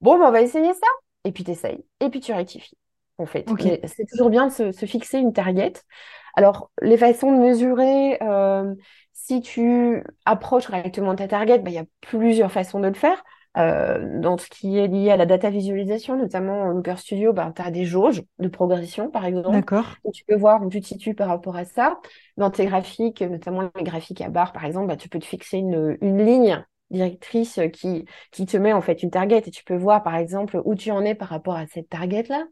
bon, bah, on va essayer ça, et puis tu essayes, et puis tu rectifies, en fait. C'est toujours bien de se, fixer une target. Alors, les façons de mesurer, euh, si tu approches correctement ta target, bah, il y a plusieurs façons de le faire. Euh, dans ce qui est lié à la data visualisation, notamment en Looker Studio, bah, tu as des jauges de progression, par exemple. D'accord. Tu peux voir où tu te situes par rapport à ça. Dans tes graphiques, notamment les graphiques à barre, par exemple, bah, tu peux te fixer une, une ligne directrice qui, qui te met en fait une target et tu peux voir, par exemple, où tu en es par rapport à cette target-là.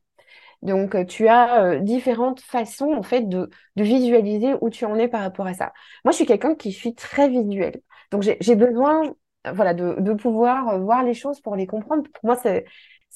Donc, euh, tu as euh, différentes façons, en fait, de, de visualiser où tu en es par rapport à ça. Moi, je suis quelqu'un qui suis très visuel. Donc, j'ai besoin voilà, de, de, pouvoir euh, voir les choses pour les comprendre. Pour moi, c'est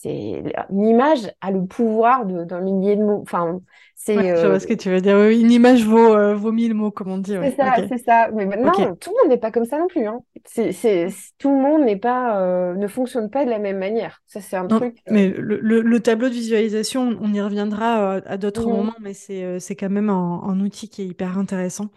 c'est une image a le pouvoir d'un millier de mots. Enfin, c'est. je vois euh, ce que tu veux dire. une image vaut, euh, vaut mille mots, comme on dit. C'est ça, c'est ça. Mais maintenant, tout le monde n'est pas comme ça non plus. Hein. C'est, tout le monde n'est pas, ne fonctionne pas de la même manière. Ça, c'est un truc. Mais le, le, tableau de visualisation, on y reviendra à d'autres mmh. moments, mais c'est, c'est quand même un, un, outil qui est hyper intéressant.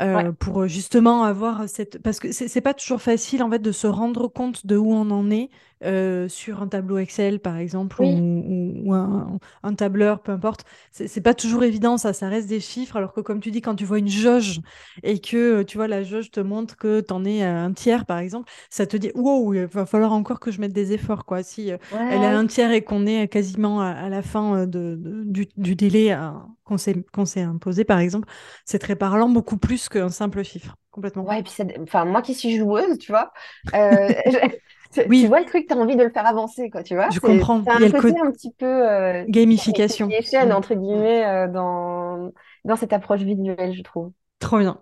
Euh, pour euh, justement avoir cette parce que c'est pas toujours facile en fait de se rendre compte de où on en est euh, sur un tableau Excel par exemple ou, un, tableur peu importe. C'est pas toujours évident ça ça reste des chiffres alors que comme tu dis quand tu vois une jauge et que tu vois la jauge te montre que tu en es un tiers par exemple ça te dit wow il va falloir encore que je mette des efforts quoi. Si elle est un tiers et qu'on est quasiment à, la fin de, du, du, délai qu'on s'est imposé, par exemple, c'est très parlant, beaucoup plus qu'un simple chiffre, complètement. Ouais, et puis enfin, moi qui suis joueuse, tu vois, euh, oui. tu vois le truc, tu as envie de le faire avancer, quoi, tu vois? Je comprends. C'est un côté un petit peu euh, gamification, mm. entre guillemets, euh, dans, dans cette approche visuelle, je trouve. Trop bien.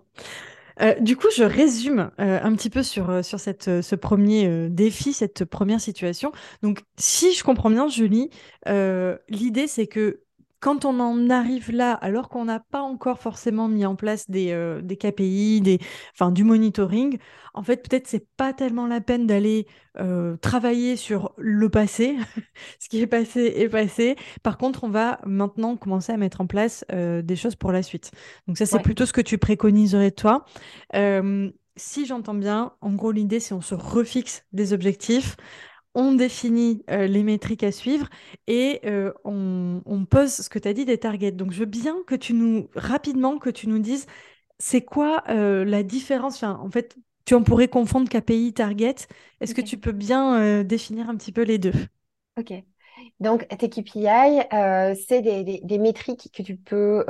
du coup, je résume un petit peu sur, sur cette, ce premier défi, cette première situation. Donc, si je comprends bien, Julie, l'idée, c'est que quand on en arrive là, alors qu'on n'a pas encore forcément mis en place des, euh, des KPI, des, enfin, du monitoring, en fait, peut-être c'est pas tellement la peine d'aller euh, travailler sur le passé. Ce qui est passé est passé. Par contre, on va maintenant commencer à mettre en place euh, des choses pour la suite. Donc ça, c'est plutôt ce que tu préconiserais toi. si j'entends bien, en gros, l'idée, c'est on se refixe des objectifs on définit euh, les métriques à suivre et euh, on, pose ce que tu as dit des targets. Donc, je veux bien que tu nous, rapidement, que tu nous dises, c'est quoi euh, la différence? En fait, tu en pourrais confondre KPI, target. Est-ce que tu peux bien définir un petit peu les deux? Ok. Donc, tes KPI, c'est des, métriques que tu peux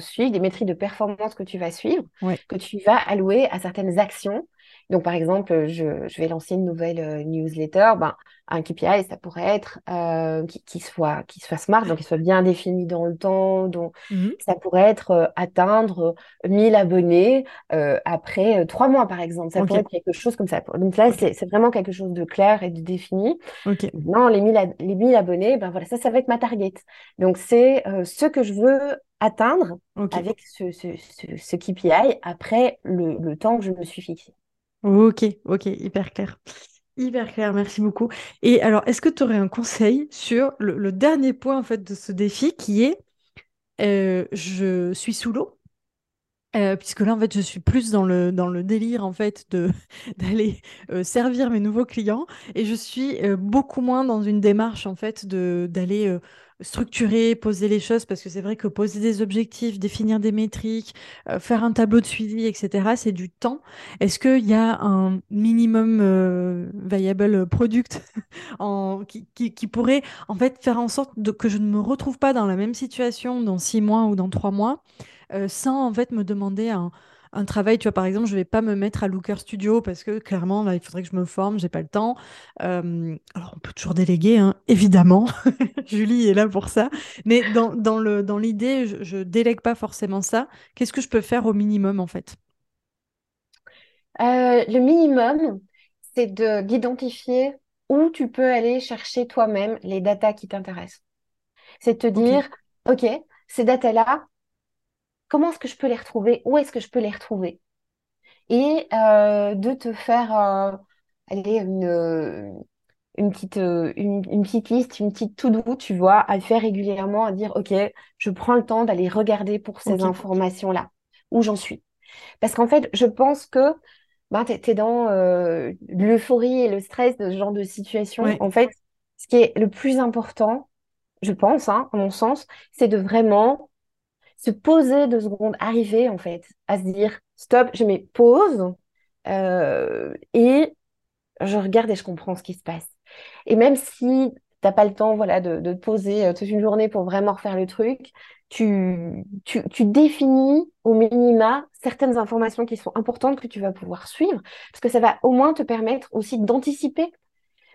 suivre, des métriques de performance que tu vas suivre, que tu vas allouer à certaines actions donc, par exemple, je, je vais lancer une nouvelle euh, newsletter. Ben, un KPI, ça pourrait être euh, qui, soit, qui soit smart, donc qui soit bien défini dans le temps. Donc, mmh ça pourrait être euh, atteindre 1000 abonnés après trois mois, par exemple. Ça pourrait être quelque chose comme ça. Donc là, c'est vraiment quelque chose de clair et de défini. Non, les 1000, les 1000 abonnés, ben voilà, ça, ça va être ma target. Donc, c'est ce que je veux atteindre avec ce, ce, ce, KPI après le, le temps que je me suis fixé. Ok, ok, hyper clair. Hyper clair, merci beaucoup. Et alors, est-ce que tu aurais un conseil sur le, dernier point en fait de ce défi qui est euh, je suis sous l'eau? Euh, puisque là, en fait, je suis plus dans le, délire, en fait, d'aller euh, servir mes nouveaux clients. Et je suis beaucoup moins dans une démarche, en fait, de, d'aller structurer, poser les choses, parce que c'est vrai que poser des objectifs, définir des métriques, euh, faire un tableau de suivi, etc., c'est du temps. Est-ce qu'il y a un minimum euh, viable product qui, pourrait, en fait, faire en sorte que je ne me retrouve pas dans la même situation dans six mois ou dans trois mois? euh, sans en fait me demander un, un travail. Tu vois, par exemple, je vais pas me mettre à Looker Studio parce que clairement, là, il faudrait que je me forme, j'ai pas le temps. Euh, alors, on peut toujours déléguer, hein, évidemment. Julie est là pour ça. Mais dans, dans le, dans l'idée, je, je délègue pas forcément ça. Qu'est-ce que je peux faire au minimum, en fait? Euh, le minimum, c'est de d'identifier où tu peux aller chercher toi-même les datas qui t'intéressent. C'est de te dire, OK, ces datas-là, comment est-ce que je peux les retrouver? Où est-ce que je peux les retrouver? Et euh, de te faire euh, allez, une, euh, une petite, euh, une, une petite liste, une petite to-do, tu vois, à faire régulièrement, à dire, OK, je prends le temps d'aller regarder pour ces informations-là, où j'en suis. Parce qu'en fait, je pense que ben, t'es, t'es dans euh, l'euphorie et le stress de ce genre de situation. En fait, ce qui est le plus important, je pense, hein, à mon sens, c'est de vraiment se poser deux secondes, arriver en fait à se dire, stop, je mets pause euh, et je regarde et je comprends ce qui se passe. Et même si t'as pas le temps, voilà, de, de te poser euh, toute une journée pour vraiment refaire le truc, tu, tu, tu définis au minima certaines informations qui sont importantes que tu vas pouvoir suivre, parce que ça va au moins te permettre aussi d'anticiper.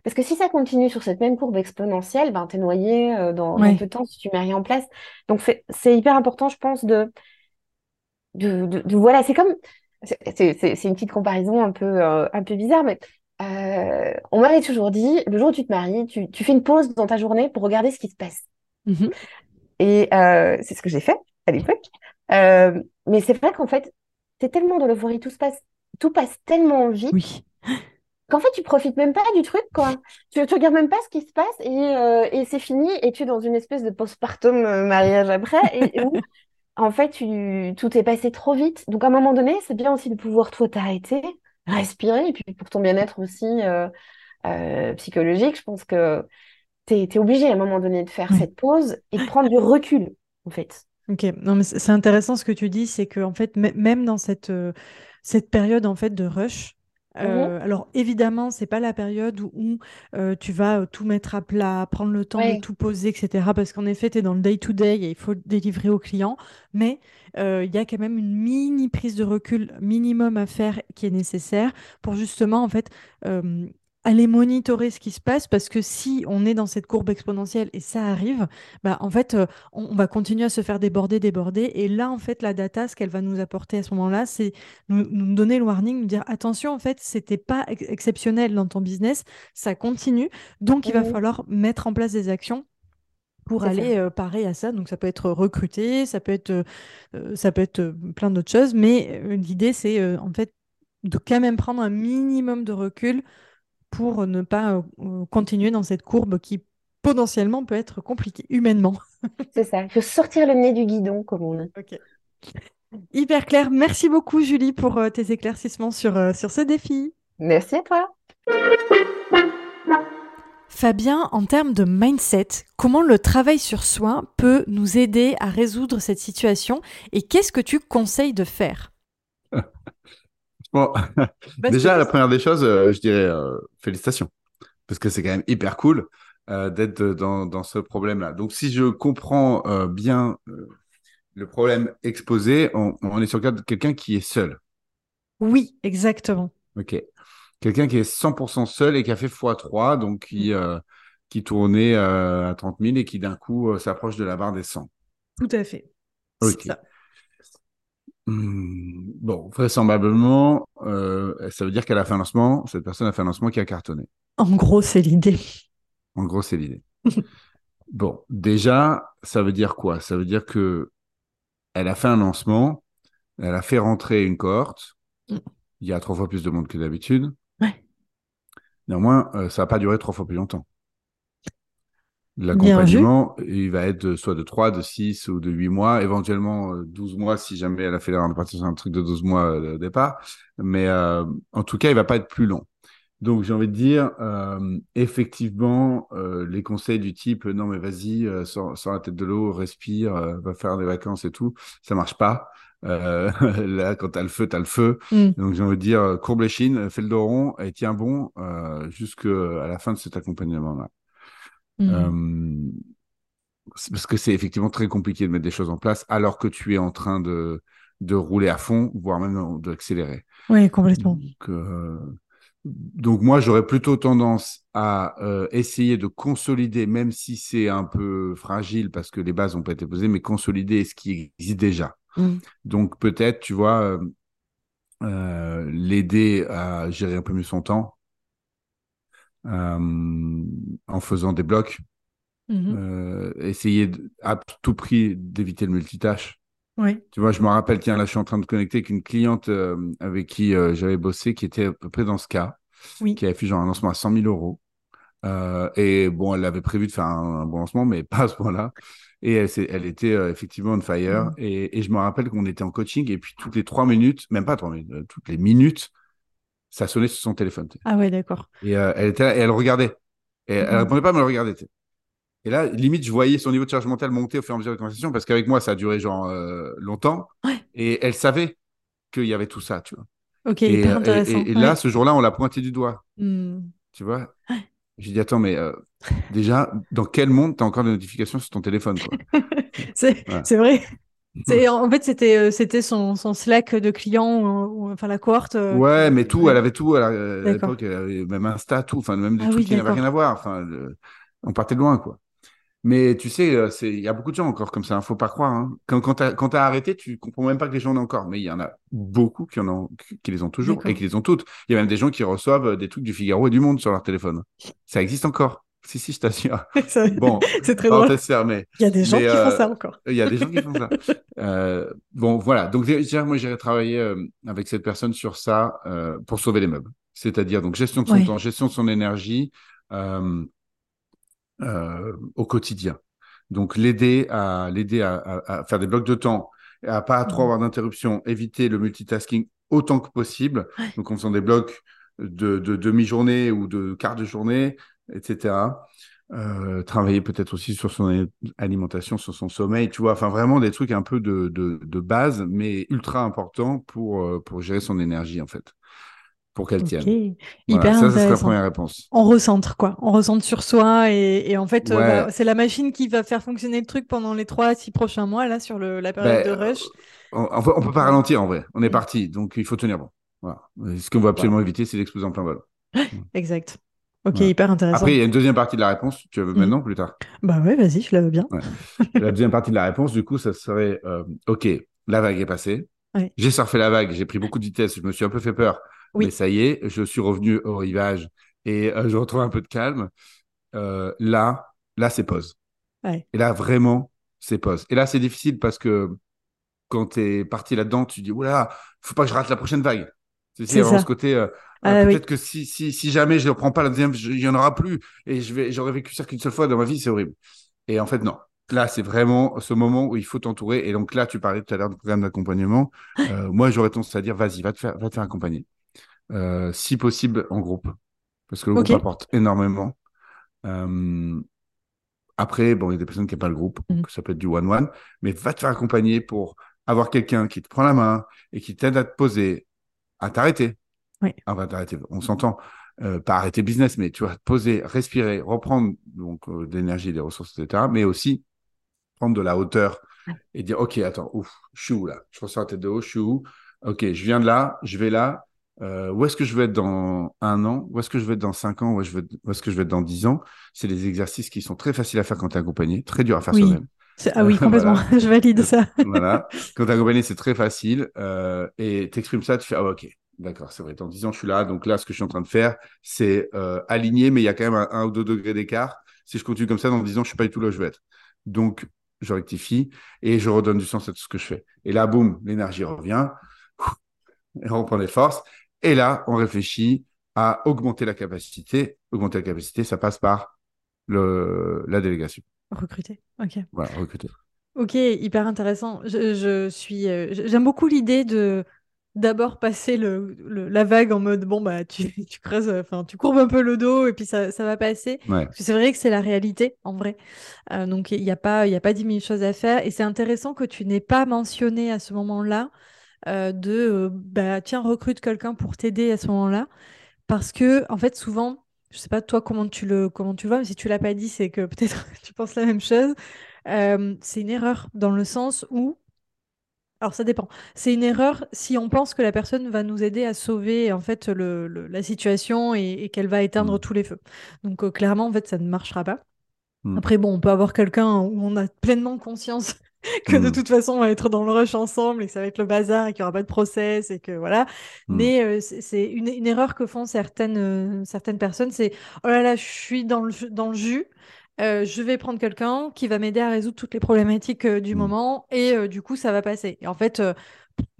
Parce que si ça continue sur cette même courbe exponentielle, ben, t'es noyé euh, dans, dans Ouais. peu de temps si tu mets rien en place. Donc c'est hyper important, je pense, de, de, de, de- voilà, c'est comme, c'est une petite comparaison un peu, euh, un peu bizarre, mais euh, on m'avait toujours dit, le jour où tu te maries, tu, tu fais une pause dans ta journée pour regarder ce qui se passe. Mhm. Et c'est ce que j'ai fait à l'époque. Mais c'est vrai qu'en fait, t'es tellement dans l'euphorie, tout se passe, tout passe tellement vite Oui. Qu'en fait, tu profites même pas du truc, quoi. Tu, tu regardes même pas ce qui se passe et, euh, et c'est fini et tu es dans une espèce de postpartum euh, mariage après et, et où, en fait, tu, tout est passé trop vite. Donc, à un moment donné, c'est bien aussi de pouvoir, toi, t'arrêter, respirer et puis pour ton bien-être aussi euh, euh, psychologique, je pense que t'es, t'es obligé à un moment donné de faire Ouais. cette pause et de prendre du recul, en fait. Ok, non mais c'est intéressant ce que tu dis, c'est que en fait mê- même dans cette cette période en fait de rush, Mhm. euh, alors évidemment c'est pas la période où, où, euh, tu vas euh, tout mettre à plat, prendre le temps de tout poser, etc. Parce qu'en effet tu es dans le day to day et il faut délivrer au client, mais euh, il y a quand même une mini prise de recul minimum à faire qui est nécessaire pour justement en fait aller monitorer ce qui se passe parce que si on est dans cette courbe exponentielle et ça arrive, bah en fait euh, on, va continuer à se faire déborder, déborder. Et là, en fait, la data, ce qu'elle va nous apporter à ce moment-là, c'est nous, nous donner le warning, nous dire attention, en fait, c'était pas ex- exceptionnel dans ton business, ça continue. Donc, il va Mhm. falloir mettre en place des actions pour aller euh, parer à ça. Donc, ça peut être recruter, ça peut être, euh, ça peut être euh, plein d'autres choses. Mais l'idée, c'est en fait de quand même prendre un minimum de recul pour ne pas euh, continuer dans cette courbe qui potentiellement peut être compliquée humainement. C'est ça. Il faut sortir le nez du guidon, comme on dit. Ok. Hyper clair. Merci beaucoup, Julie, pour euh, tes éclaircissements sur, euh, sur ce défi. Merci à toi. Fabien, en termes de mindset, comment le travail sur soi peut nous aider à résoudre cette situation et qu'est-ce que tu conseilles de faire? Bon, déjà, la première des choses, euh, je dirais euh, félicitations, parce que c'est quand même hyper cool euh, d'être dans, dans ce problème-là. Donc, si je comprends bien le problème exposé, on, on est sur le cas de quelqu'un qui est seul. Oui, exactement. Ok. Quelqu'un qui est 100% seul et qui a fait x3, donc qui, euh, qui tournait à 30 000 et qui d'un coup s'approche de la barre des 100. Tout à fait. Ok. ça. Hmm, bon, vraisemblablement, euh, ça veut dire qu'elle a fait un lancement, cette personne a fait un lancement qui a cartonné. En gros, c'est l'idée. En gros, c'est l'idée. Bon, déjà, ça veut dire quoi? Ça veut dire que elle a fait un lancement, elle a fait rentrer une cohorte. Mm. Il y a trois fois plus de monde que d'habitude. Ouais. Néanmoins, euh, ça n'a pas duré trois fois plus longtemps. L'accompagnement, il va être de, soit de 3, de 6 ou de 8 mois, éventuellement 12 mois si jamais elle a fait l'erreur de partir sur un truc de 12 mois au départ. Mais en tout cas, il va pas être plus long. Donc j'ai envie de dire, euh, effectivement, euh, les conseils du type non mais vas-y, euh, sors, la tête de l'eau, respire, va faire des vacances et tout, ça marche pas. là, quand t'as le feu, t'as le feu. Mm. Donc j'ai envie de dire, courbe les chines, fais le dos rond et tiens bon jusqu'à la fin de cet accompagnement-là. Mm. parce que c'est effectivement très compliqué de mettre des choses en place alors que tu es en train de, de rouler à fond, voire même d'accélérer. Oui, complètement. Donc, donc moi, j'aurais plutôt tendance à euh, essayer de consolider, même si c'est un peu fragile parce que les bases n'ont pas été posées, mais consolider ce qui existe déjà. Mm. Donc peut-être, tu vois, euh, euh, l'aider à gérer un peu mieux son temps en faisant des blocs. Mm-hmm. essayer à tout prix d'éviter le multitâche. Oui. Tu vois, je me rappelle, tiens, là, je suis en train de connecter avec une cliente euh, avec qui euh, j'avais bossé, qui était à peu près dans ce cas, qui avait fait genre un lancement à 100 000 euros. Euh, et bon, elle avait prévu de faire un, bon lancement, mais pas à ce point-là. Et elle, elle était effectivement on fire. Mm. Et, et, je me rappelle qu'on était en coaching, et puis toutes les trois minutes, même pas trois minutes, toutes les minutes, ça sonnait sur son téléphone. Ah ouais, d'accord. Et elle était et elle regardait. Et elle mm. répondait pas, mais elle regardait. Et là, limite, je voyais son niveau de charge mentale monter au fur et à mesure de la conversation parce qu'avec moi, ça a duré genre euh, longtemps. Et elle savait qu'il y avait tout ça, tu vois. Ok, et, hyper intéressant. Et, là, ce jour-là, on l'a pointé du doigt. Hmm. Tu vois? J'ai dit, attends, mais euh, déjà, dans quel monde tu as encore des notifications sur ton téléphone C'est vrai. En fait, c'était euh, c'était son, son, Slack de client, enfin la cohorte. ouais, mais tout, elle avait tout. à l'époque, elle avait même Insta, tout, enfin même des ah trucs qui n'avaient rien à voir. Enfin, on partait de loin, quoi. Mais tu sais, euh, il y a beaucoup de gens encore comme ça, ne hein, faut pas croire. Hein. Quand, quand tu as, arrêté, tu comprends même pas que les gens en ont encore. Mais il y en a beaucoup qui, en ont, qui les ont toujours et qui les ont toutes. Il y a même des gens qui reçoivent euh, des trucs du Figaro et du Monde sur leur téléphone. Ça existe encore. Si, si, je t'assure. bon, c'est très drôle. Il y a des gens qui font ça encore. Il y a des gens qui font ça. Euh, bon, voilà. Donc, déjà, moi, j'irai travailler avec cette personne sur ça pour sauver les meubles. C'est-à-dire, donc, gestion de son temps, gestion de son énergie. Euh, au quotidien. Donc l'aider à l'aider à, faire des blocs de temps, à pas trop avoir d'interruption, éviter le multitasking autant que possible. Donc en faisant des blocs de, demi-journée ou de quart de journée, etc. Euh, travailler peut-être aussi sur son alimentation, sur son sommeil, tu vois, enfin vraiment des trucs un peu de, de, base, mais ultra importants pour, euh, pour gérer son énergie en fait pour qu'elle tienne. Hyper ça, c'est la première réponse. On recentre, quoi. On recentre sur soi et, en fait, euh, bah, c'est la machine qui va faire fonctionner le truc pendant les 3 à 6 prochains mois, là, sur le, la période ben, de rush. On, on, peut pas ralentir, en vrai. On est mm. parti, donc il faut tenir bon. Voilà. Ce qu'on veut absolument éviter, c'est d'exploser en plein vol. exact. Ok, hyper intéressant. Après, il y a une deuxième partie de la réponse. Tu veux mm. maintenant ou plus tard? Bah ouais, vas-y, je la veux bien. la deuxième partie de la réponse, du coup, ça serait euh, Ok, la vague est passée. J'ai surfé la vague, j'ai pris beaucoup de vitesse, je me suis un peu fait peur. Mais ça y est, je suis revenu au rivage et euh, je retrouve un peu de calme. Euh, là, là, c'est pause. Et là, vraiment, c'est pause. Et là, c'est difficile parce que quand tu es parti là-dedans, tu dis, oula, faut pas que je rate la prochaine vague. C'est vraiment ce côté. Euh, ah peut-être que si, si, si, jamais je ne reprends pas la deuxième, il n'y en aura plus. Et j'aurais vécu ça qu'une seule fois dans ma vie, c'est horrible. Et en fait, non. Là, c'est vraiment ce moment où il faut t'entourer. Et donc là, tu parlais tout à l'heure du programme d'accompagnement. moi, j'aurais tendance à dire, vas-y, va te faire, va te faire accompagner. Euh, si possible en groupe, parce que le groupe apporte énormément. Euh, après, bon, il y a des personnes qui n'ont pas le groupe, mm. ça peut être du one-one, mais va te faire accompagner pour avoir quelqu'un qui te prend la main et qui t'aide à te poser, à t'arrêter. Oui. Ah, va t'arrêter, on s'entend. Euh, pas arrêter business, mais tu vas te poser, respirer, reprendre donc euh, de l'énergie, des ressources, etc. Mais aussi prendre de la hauteur et dire ok, attends, ouf, je suis où là? Je ressors la tête de haut, je suis où? Ok, je viens de là, je vais là, euh, où est-ce que je vais être dans un an? Où est-ce que je vais être dans cinq ans? Où est-ce que je vais être dans dix ans? C'est des exercices qui sont très faciles à faire quand tu es accompagné, très dur à faire soi-même. Ah oui, complètement. je valide ça. voilà. Quand tu accompagné, c'est très facile. Euh, et tu exprimes ça, tu fais Ah, ok, d'accord, c'est vrai. Dans dix ans, je suis là. Donc là, ce que je suis en train de faire, c'est euh, aligner, mais il y a quand même un, ou deux degrés d'écart. Si je continue comme ça, dans dix ans, je suis pas du tout là où je veux être. Donc, je rectifie et je redonne du sens à tout ce que je fais. Et là, boum, l'énergie revient. Et on reprend des forces. Et là, on réfléchit à augmenter la capacité. Augmenter la capacité, ça passe par le, la délégation. Recruter, ok. Voilà, recruter. Ok, hyper intéressant. Je, je suis, euh, j'aime beaucoup l'idée de d'abord passer le, le- la vague en mode bon bah tu, tu creuses, euh, enfin tu courbes un peu le dos et puis ça, ça va passer. Ouais. Parce que c'est vrai que c'est la réalité en vrai. Euh, donc il n'y a pas il y a pas dix mille choses à faire et c'est intéressant que tu n'aies pas mentionné à ce moment-là euh, de bah tiens recrute quelqu'un pour t'aider à ce moment-là parce que en fait souvent je sais pas toi comment tu le comment tu le vois mais si tu l'as pas dit c'est que peut-être tu penses la même chose. Euh, c'est une erreur dans le sens où alors ça dépend. C'est une erreur si on pense que la personne va nous aider à sauver en fait le, le- la situation et, et qu'elle va éteindre Mm. tous les feux. Donc euh, clairement en fait ça ne marchera pas. Mm. Après bon on peut avoir quelqu'un où on a pleinement conscience que de Mm. toute façon on va être dans le rush ensemble et que ça va être le bazar et qu'il n'y aura pas de process et que voilà. Mm. Mais euh, c'est une, une erreur que font certaines, euh, certaines personnes, c'est oh là là je suis dans le, jus- dans le jus. Euh, je vais prendre quelqu'un qui va m'aider à résoudre toutes les problématiques du Mm. moment et du coup ça va passer. Et en fait,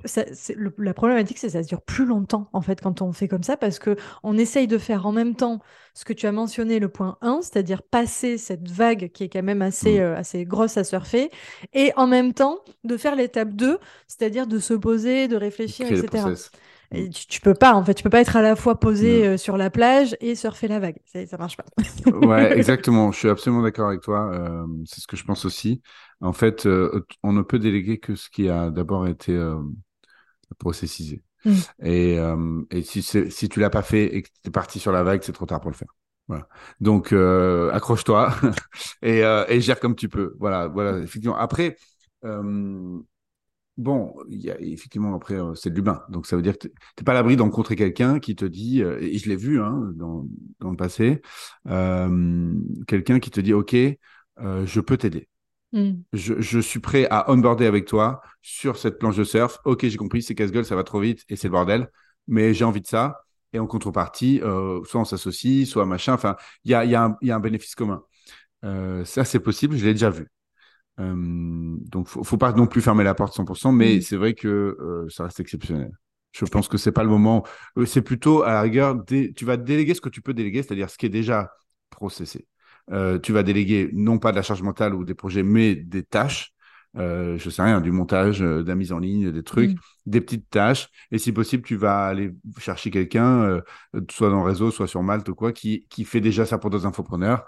ça- c'est- le- la problématique, c'est que ça dure plus longtemps en fait quand on fait comme ça parce que on essaye de faire en même temps ce que tu as mentionné, le point 1, c'est-à-dire passer cette vague qui est quand même assez, Mm. euh, assez grosse à surfer, et en même temps de faire l'étape 2, c'est-à-dire de se poser, de réfléchir, etc. Et tu, tu peux pas, en fait, tu peux pas être à la fois posé euh, sur la plage et surfer la vague. Ça, ça marche pas. Ouais, exactement. Je suis absolument d'accord avec toi. Euh, c'est ce que je pense aussi. En fait, euh, on ne peut déléguer que ce qui a d'abord été processisé. Mm. Et, et si, si tu l'as pas fait et que tu es parti sur la vague, c'est trop tard pour le faire. Voilà. Donc, accroche-toi et, et gère comme tu peux. Voilà, voilà. Effectivement. Après, euh, bon, il y a, effectivement, après, euh, c'est de l'humain. Donc, ça veut dire que tu n'es pas à l'abri de rencontrer quelqu'un qui te dit, euh, et je l'ai vu hein, dans, dans le passé, euh, quelqu'un qui te dit, OK, euh, je peux t'aider. Mm. Je, je suis prêt à onboarder avec toi sur cette planche de surf. Ok, j'ai compris, c'est casse-gueule, ça va trop vite et c'est le bordel, mais j'ai envie de ça. Et en contrepartie, euh, soit on s'associe, soit machin. Enfin, il y a, il y, a un- il y a un bénéfice commun. Euh, ça, c'est possible, je l'ai déjà vu. Euh, donc, faut, faut pas non plus fermer la porte 100%, mais Mm. c'est vrai que euh, ça reste exceptionnel. Je pense que c'est pas le moment. Euh, C'est plutôt à la rigueur, dé- tu vas déléguer ce que tu peux déléguer, c'est-à-dire ce qui est déjà processé. Euh, tu vas déléguer non pas de la charge mentale ou des projets, mais des tâches. Euh, je sais rien, du montage, euh, de la mise en ligne, des trucs, Mm. des petites tâches. Et si possible, tu vas aller chercher quelqu'un, soit dans le réseau, soit sur Malte ou quoi, qui, qui fait déjà ça pour d'autres infopreneurs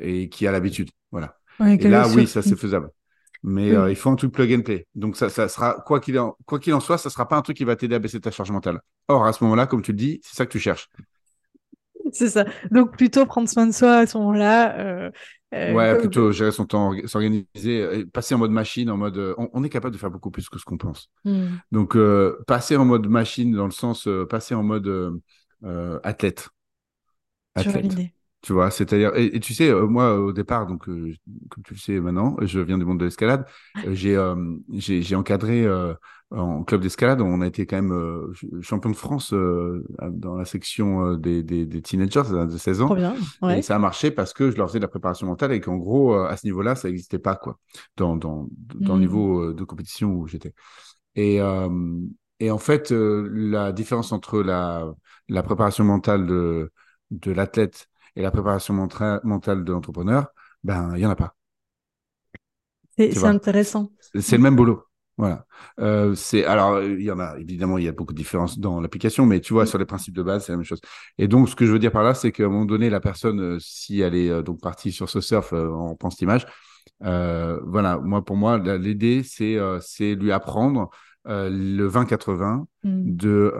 et qui a l'habitude. Voilà. Ouais, Et là, oui, ça c'est faisable. Mais Oui. euh, il faut un truc plug and play. Donc ça, ça sera quoi qu'il en, quoi qu'il en soit, ça sera pas un truc qui va t'aider à baisser ta charge mentale. Or à ce moment-là, comme tu le dis, c'est ça que tu cherches. C'est ça. Donc, plutôt prendre soin de soi à ce moment-là. euh, euh, ouais, comme- plutôt gérer son temps, orga- s'organiser, passer en mode machine, en mode, on, on est capable de faire beaucoup plus que ce qu'on pense. Mm. Donc passer en mode machine dans le sens, passer en mode athlète. Athlète. Tu vois, c'est-à-dire, et, et tu sais, euh, moi au départ, donc euh, comme tu le sais maintenant, je viens du monde de l'escalade. euh, j'ai euh, j'ai j'ai encadré en club d'escalade. On a été quand même ch- champion de France dans la section des, des, des teenagers de 16 ans. Trop bien. Ouais. Et ça a marché parce que je leur faisais de la préparation mentale et qu'en gros, à ce niveau-là, ça n'existait pas, quoi, dans, dans, dans le Mm. niveau de compétition où j'étais. Et, et en fait, la différence entre la, la préparation mentale de, de l'athlète et la préparation mentale de l'entrepreneur, ben, il n'y en a pas. C'est intéressant. C'est le même boulot. Voilà. Euh, c'est alors il y en a évidemment il y a beaucoup de différences dans l'application, mais tu vois sur les principes de base c'est la même chose. Et donc ce que je veux dire par là c'est qu'à un moment donné la personne euh, si elle est euh, donc partie sur ce surf, on reprend cette image. euh, voilà moi pour moi l'idée c'est c'est lui apprendre euh, le 20-80 Mm. de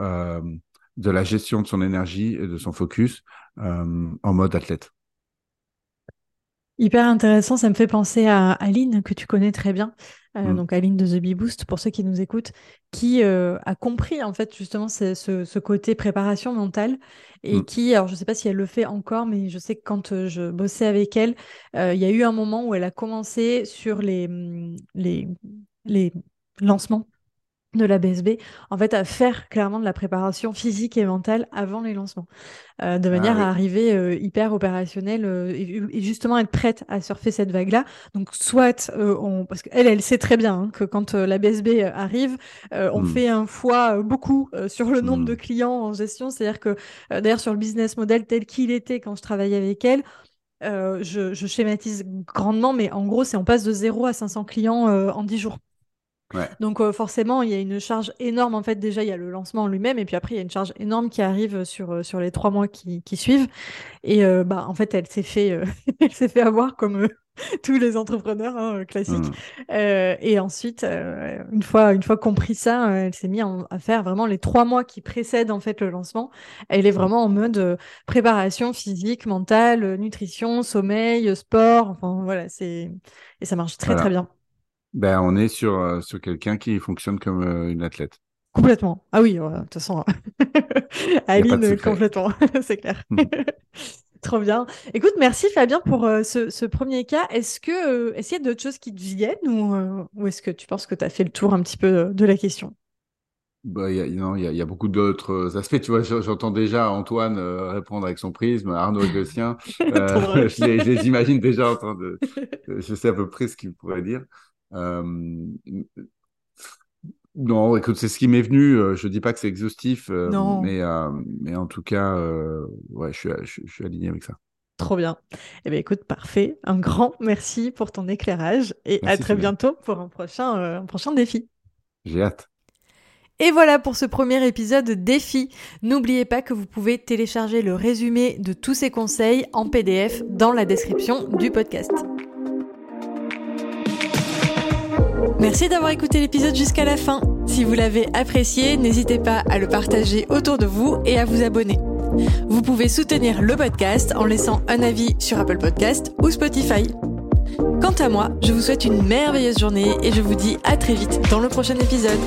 de la gestion de son énergie et de son focus euh, en mode athlète. Hyper intéressant, ça me fait penser à Aline, que tu connais très bien, euh, Mm. donc Aline de The Bee Boost, pour ceux qui nous écoutent, qui euh, a compris en fait justement ce, côté préparation mentale et Mm. qui, alors je sais pas si elle le fait encore, mais je sais que quand je bossais avec elle, euh, il y a eu un moment où elle a commencé sur les, les, les lancements de la BSB, en fait, à faire clairement de la préparation physique et mentale avant les lancements, euh, de manière oui. à arriver euh, hyper opérationnelle euh, et, et justement être prête à surfer cette vague-là. Donc, soit on, parce qu'elle, elle sait très bien hein, que quand la BSB arrive, on Mm. fait un fois beaucoup sur le nombre Mm. de clients en gestion. C'est-à-dire que, d'ailleurs, sur le business model tel qu'il était quand je travaillais avec elle, je, je, schématise grandement, mais en gros, c'est on passe de 0 à 500 clients en 10 jours. Donc forcément, il y a une charge énorme. En fait, déjà, il y a le lancement lui-même, et puis après, il y a une charge énorme qui arrive sur, sur les trois mois qui, qui suivent. Et bah, en fait, elle s'est fait, elle s'est fait avoir comme tous les entrepreneurs hein, classiques. Mmh. et ensuite, une fois, une fois compris ça, elle s'est mise à faire vraiment les trois mois qui précèdent en fait le lancement. Elle est mmh. vraiment en mode préparation physique, mentale, nutrition, sommeil, sport. Enfin voilà, c'est et ça marche très très bien. Ben, on est sur, euh, sur quelqu'un qui fonctionne comme euh, une athlète. Complètement. Ah oui, de toute façon, Aline, complètement, c'est clair. Hmm. Trop bien. Écoute, merci Fabien pour euh, ce, premier cas. Est-ce que est-ce qu'il y a d'autres choses qui te viennent ou, ou est-ce que tu penses que tu as fait le tour un petit peu de la question? Bah, y a, non, il y, a, beaucoup d'autres aspects. Tu vois, j'entends déjà Antoine répondre avec son prisme, Arnaud avec le sien. je, les, imagine déjà en train de. Je sais à peu près ce qu'il pourrait dire. Euh, non, écoute, c'est ce qui m'est venu. Euh, je dis pas que c'est exhaustif, euh, mais, mais en tout cas, ouais, je suis, je, suis aligné avec ça. Trop bien. Eh bien, écoute, parfait. Un grand merci pour ton éclairage et à très bientôt pour un prochain, un prochain défi. J'ai hâte. Et voilà pour ce premier épisode défi. N'oubliez pas que vous pouvez télécharger le résumé de tous ces conseils en PDF dans la description du podcast. Merci d'avoir écouté l'épisode jusqu'à la fin. Si vous l'avez apprécié, n'hésitez pas à le partager autour de vous et à vous abonner. Vous pouvez soutenir le podcast en laissant un avis sur Apple Podcast ou Spotify. Quant à moi, je vous souhaite une merveilleuse journée et je vous dis à très vite dans le prochain épisode.